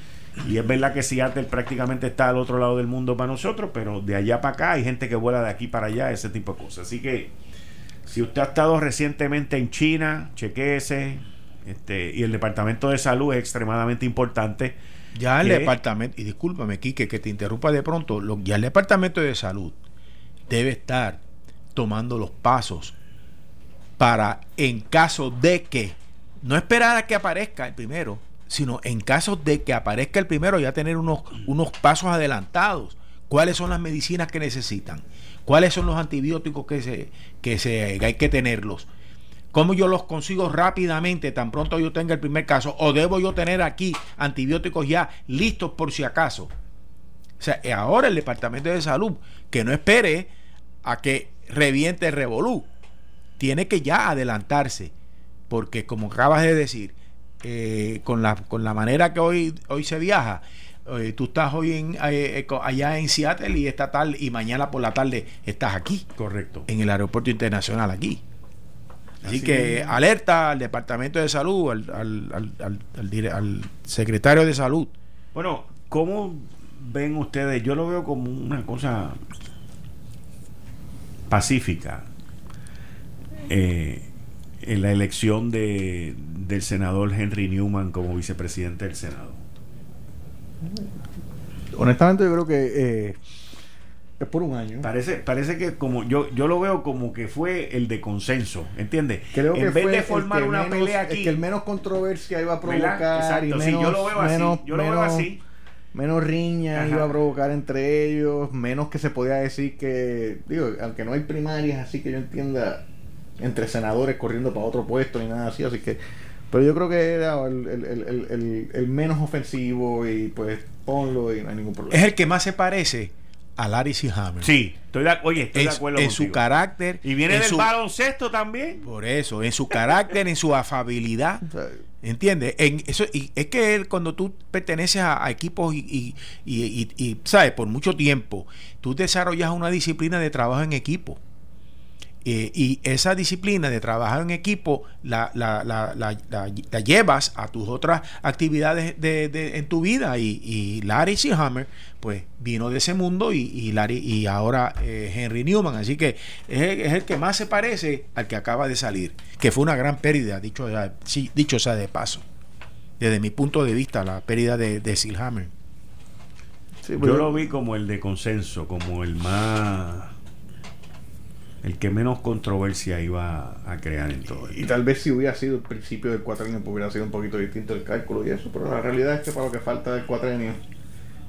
Y es verdad que Seattle prácticamente está al otro lado del mundo para nosotros, pero de allá para acá hay gente que vuela de aquí para allá, ese tipo de cosas. Así que si usted ha estado recientemente en China, chequeese. Este, y el Departamento de Salud es extremadamente importante. Ya el departamento, y discúlpame, Quique, que te interrumpa de pronto, ya el Departamento de Salud debe estar tomando los pasos para, en caso de que, no esperar a que aparezca el primero, sino en caso de que aparezca el primero ya tener unos, unos pasos adelantados. ¿Cuáles son las medicinas que necesitan? ¿Cuáles son los antibióticos que, se, que se, hay que tenerlos? ¿Cómo yo los consigo rápidamente tan pronto yo tenga el primer caso? ¿O debo yo tener aquí antibióticos ya listos por si acaso? O sea, ahora el Departamento de Salud, que no espere a que reviente el revolú, tiene que ya adelantarse, porque como acabas de decir, eh, con, la, con la manera que hoy, hoy se viaja, eh, tú estás hoy en, eh, allá en Seattle y esta tarde y mañana por la tarde estás aquí. Correcto. En el aeropuerto internacional aquí. Así, que alerta al Departamento de Salud, al, al, al, al, secretario de Salud. Bueno, ¿cómo ven ustedes? Yo lo veo como una cosa pacífica. En la elección de, del senador Henry Newman como vicepresidente del Senado? Honestamente yo creo que eh, es por un año. Parece, parece que como yo, yo lo veo como que fue el de consenso, ¿entiendes? Creo en vez de formar una pelea aquí, que el menos controversia iba a provocar. Exacto, yo lo veo así, yo lo veo así. menos riña iba a provocar entre ellos, menos que se podía decir que, digo, aunque no hay primarias, así que yo entienda, entre senadores corriendo para otro puesto ni nada así, así que, pero yo creo que era el, el, el, el menos ofensivo y pues ponlo y no hay ningún problema. Es el que más se parece a Larry C. Hammer. Sí, estoy de, oye, estoy de acuerdo En su carácter. Y viene del baloncesto también. Por eso, en su carácter, en su afabilidad. ¿Entiendes? En eso, y es que él, cuando tú perteneces a, equipos y, y, y, ¿sabes? Por mucho tiempo, tú desarrollas una disciplina de trabajo en equipo. Eh, y esa disciplina de trabajar en equipo la, la, la, la llevas a tus otras actividades de, de, en tu vida. Y, y Larry Seahammer, pues vino de ese mundo y, y, Larry, y ahora eh, Henry Newman. Así que es, el que más se parece al que acaba de salir, que fue una gran pérdida, dicho, sí, dicho sea de paso. Desde mi punto de vista, la pérdida de, de Seahammer. Yo lo vi como el de consenso, como el más el que menos controversia iba a crear en todo. Y, tal vez si hubiera sido el principio del cuatrenio, pues hubiera sido un poquito distinto el cálculo y eso, pero la realidad es que para lo que falta del cuatrenio,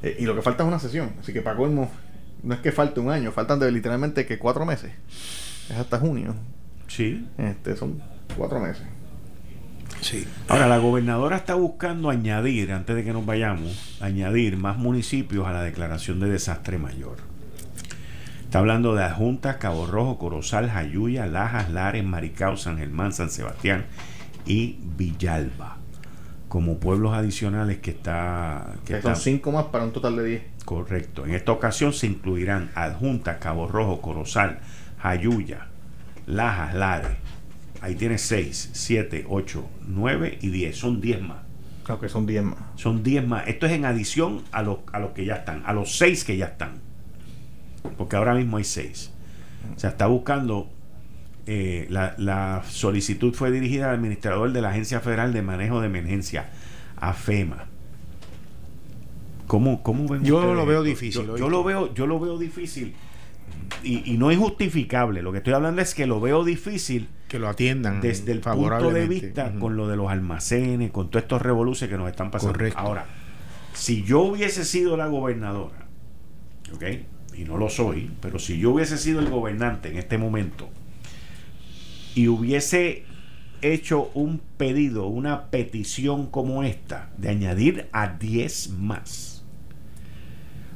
eh, y lo que falta es una sesión, así que para colmo, no es que falte un año, faltan de literalmente que cuatro meses, es hasta junio. Sí. Este, son cuatro meses. Sí. Ahora, la gobernadora está buscando añadir, antes de que nos vayamos, añadir más municipios a la declaración de desastre mayor. Está hablando de Adjuntas, Cabo Rojo, Corozal, Jayuya, Lajas, Lares, Maricao, San Germán, San Sebastián y Villalba como pueblos adicionales que está... Que son cinco más para un total de diez. Correcto. En esta ocasión se incluirán Adjuntas, Cabo Rojo, Corozal, Jayuya, Lajas, Lares. Ahí tienes seis, siete, ocho, nueve y diez. Son diez más. Claro que son diez más. Son diez más. Esto es en adición a los, a los que ya están, a los seis que ya están porque ahora mismo hay seis. O sea, está buscando. Eh, la, solicitud fue dirigida al administrador de la Agencia Federal de Manejo de Emergencia, AFEMA. ¿Cómo, cómo ven Yo lo veo difícil. Yo, lo veo, yo lo veo difícil. Y, no es justificable. Lo que estoy hablando es que lo veo difícil. Que lo atiendan. Desde el punto de vista con lo de los almacenes, con todos estos revoluciones que nos están pasando. Ahora, si yo hubiese sido la gobernadora, ¿ok? Y no lo soy, pero si yo hubiese sido el gobernante en este momento y hubiese hecho un pedido, una petición como esta, de añadir a 10 más.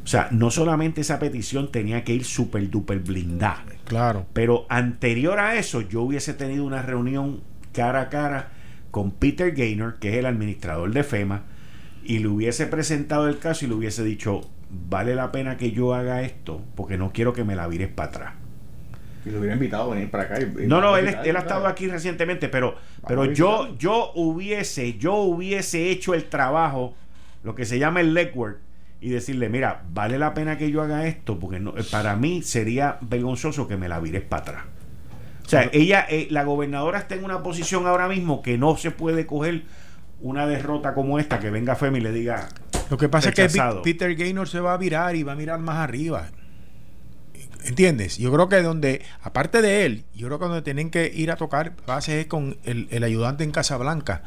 O sea, no solamente esa petición tenía que ir súper duper blindada. Claro. Pero anterior a eso, yo hubiese tenido una reunión cara a cara con Peter Gaynor, que es el administrador de FEMA, y le hubiese presentado el caso y le hubiese dicho, vale la pena que yo haga esto porque no quiero que me la vires para atrás. Y lo hubiera invitado a venir para acá. no, no, él, ha estado aquí recientemente, pero, pero yo, yo hubiese, yo hubiese hecho el trabajo, lo que se llama el legwork, y decirle, mira, vale la pena que yo haga esto, porque no, para mí sería vergonzoso que me la vires para atrás. O sea, ella, eh, la gobernadora está en una posición ahora mismo que no se puede coger una derrota como esta, que venga Femi y le diga, lo que pasa es que Peter Gaynor se va a virar y va a mirar más arriba. ¿Entiendes? Yo creo que donde, aparte de él, yo creo que donde tienen que ir a tocar base es con el, ayudante en Casablanca,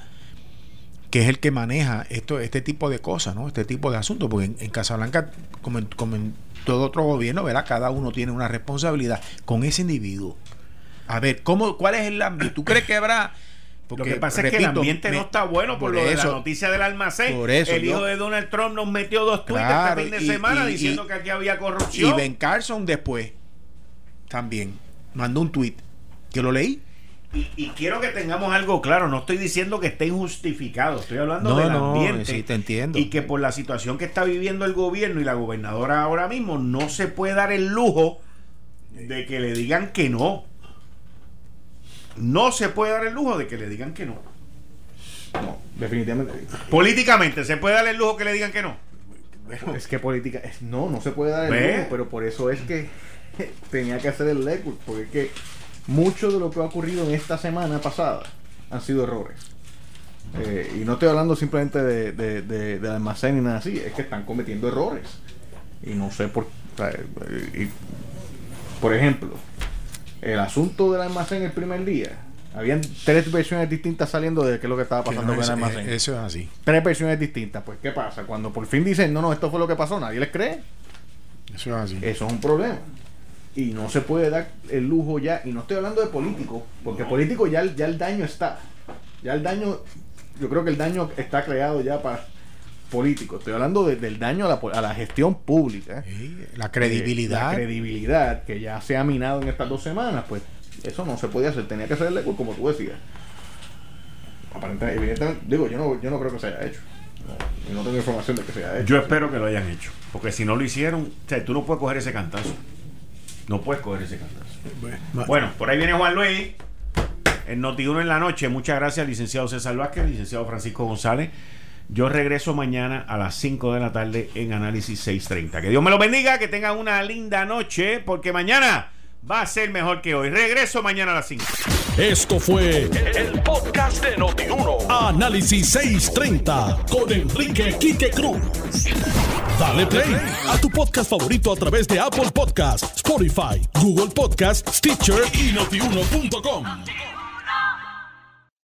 que es el que maneja esto, este tipo de cosas, ¿no? Este tipo de asuntos. Porque en, en Casablanca, como en, como en, todo otro gobierno, ¿verdad? Cada uno tiene una responsabilidad con ese individuo. A ver, ¿cómo, ¿cuál es el ámbito? ¿Tú crees que habrá lo que pasa es que el ambiente no está bueno por, lo de la noticia del almacén. el hijo de Donald Trump nos metió dos tweets este fin de semana diciendo que aquí había corrupción. Y Ben Carson después también mandó un tweet que lo leí. Y, quiero que tengamos algo claro, no estoy diciendo que esté injustificado, estoy hablando del ambiente. Sí, te entiendo. Y que por la situación que está viviendo el gobierno y la gobernadora ahora mismo, no se puede dar el lujo de que le digan que no. No se puede dar el lujo de que le digan que no. No, definitivamente. Políticamente, ¿se puede dar el lujo que le digan que no? es que política. no, no se puede dar el lujo, pero por eso es que tenía que hacer el legwork, porque es que mucho de lo que ha ocurrido en esta semana pasada han sido errores. Eh, y no estoy hablando simplemente de, de, de, almacén ni nada así, es que están cometiendo errores. Y no sé por. por ejemplo, el asunto del almacén el primer día, Habían tres versiones distintas saliendo de qué es lo que estaba pasando no, con el almacén. eso es así. Tres versiones distintas. Pues, ¿qué pasa? Cuando por fin dicen, no, no, esto fue lo que pasó, nadie les cree. Eso es así. Eso es un problema. Y no se puede dar el lujo ya. Y no estoy hablando de político, porque político ya, ya el daño está. Ya el daño, yo creo que el daño está creado ya para político. Estoy hablando de- del daño a la, a la gestión pública. Sí, la Eh, credibilidad. La credibilidad que ya se ha minado en estas dos semanas, pues eso no se podía hacer. Tenía que hacerle como tú decías. Aparentemente, evidentemente, digo, yo no, yo no creo que se haya hecho. No, y no tengo información de que se haya hecho. Yo espero que lo hayan hecho. Porque si no lo hicieron, o sea, tú no puedes coger ese cantazo. No puedes coger ese cantazo. Bueno, Bueno, por ahí viene Juan Luis. El Noti1 en la noche. Muchas gracias, licenciado César Vázquez, licenciado Francisco González. Yo regreso mañana a las 5 de la tarde en Análisis 630. Que Dios me lo bendiga, que tengan una linda noche, porque mañana va a ser mejor que hoy. Regreso mañana a las 5. Esto fue el podcast de Noti1. Análisis 630 con Enrique Quique Cruz. Dale play a tu podcast favorito a través de Apple Podcasts, Spotify, Google Podcasts, Stitcher y notiuno.com.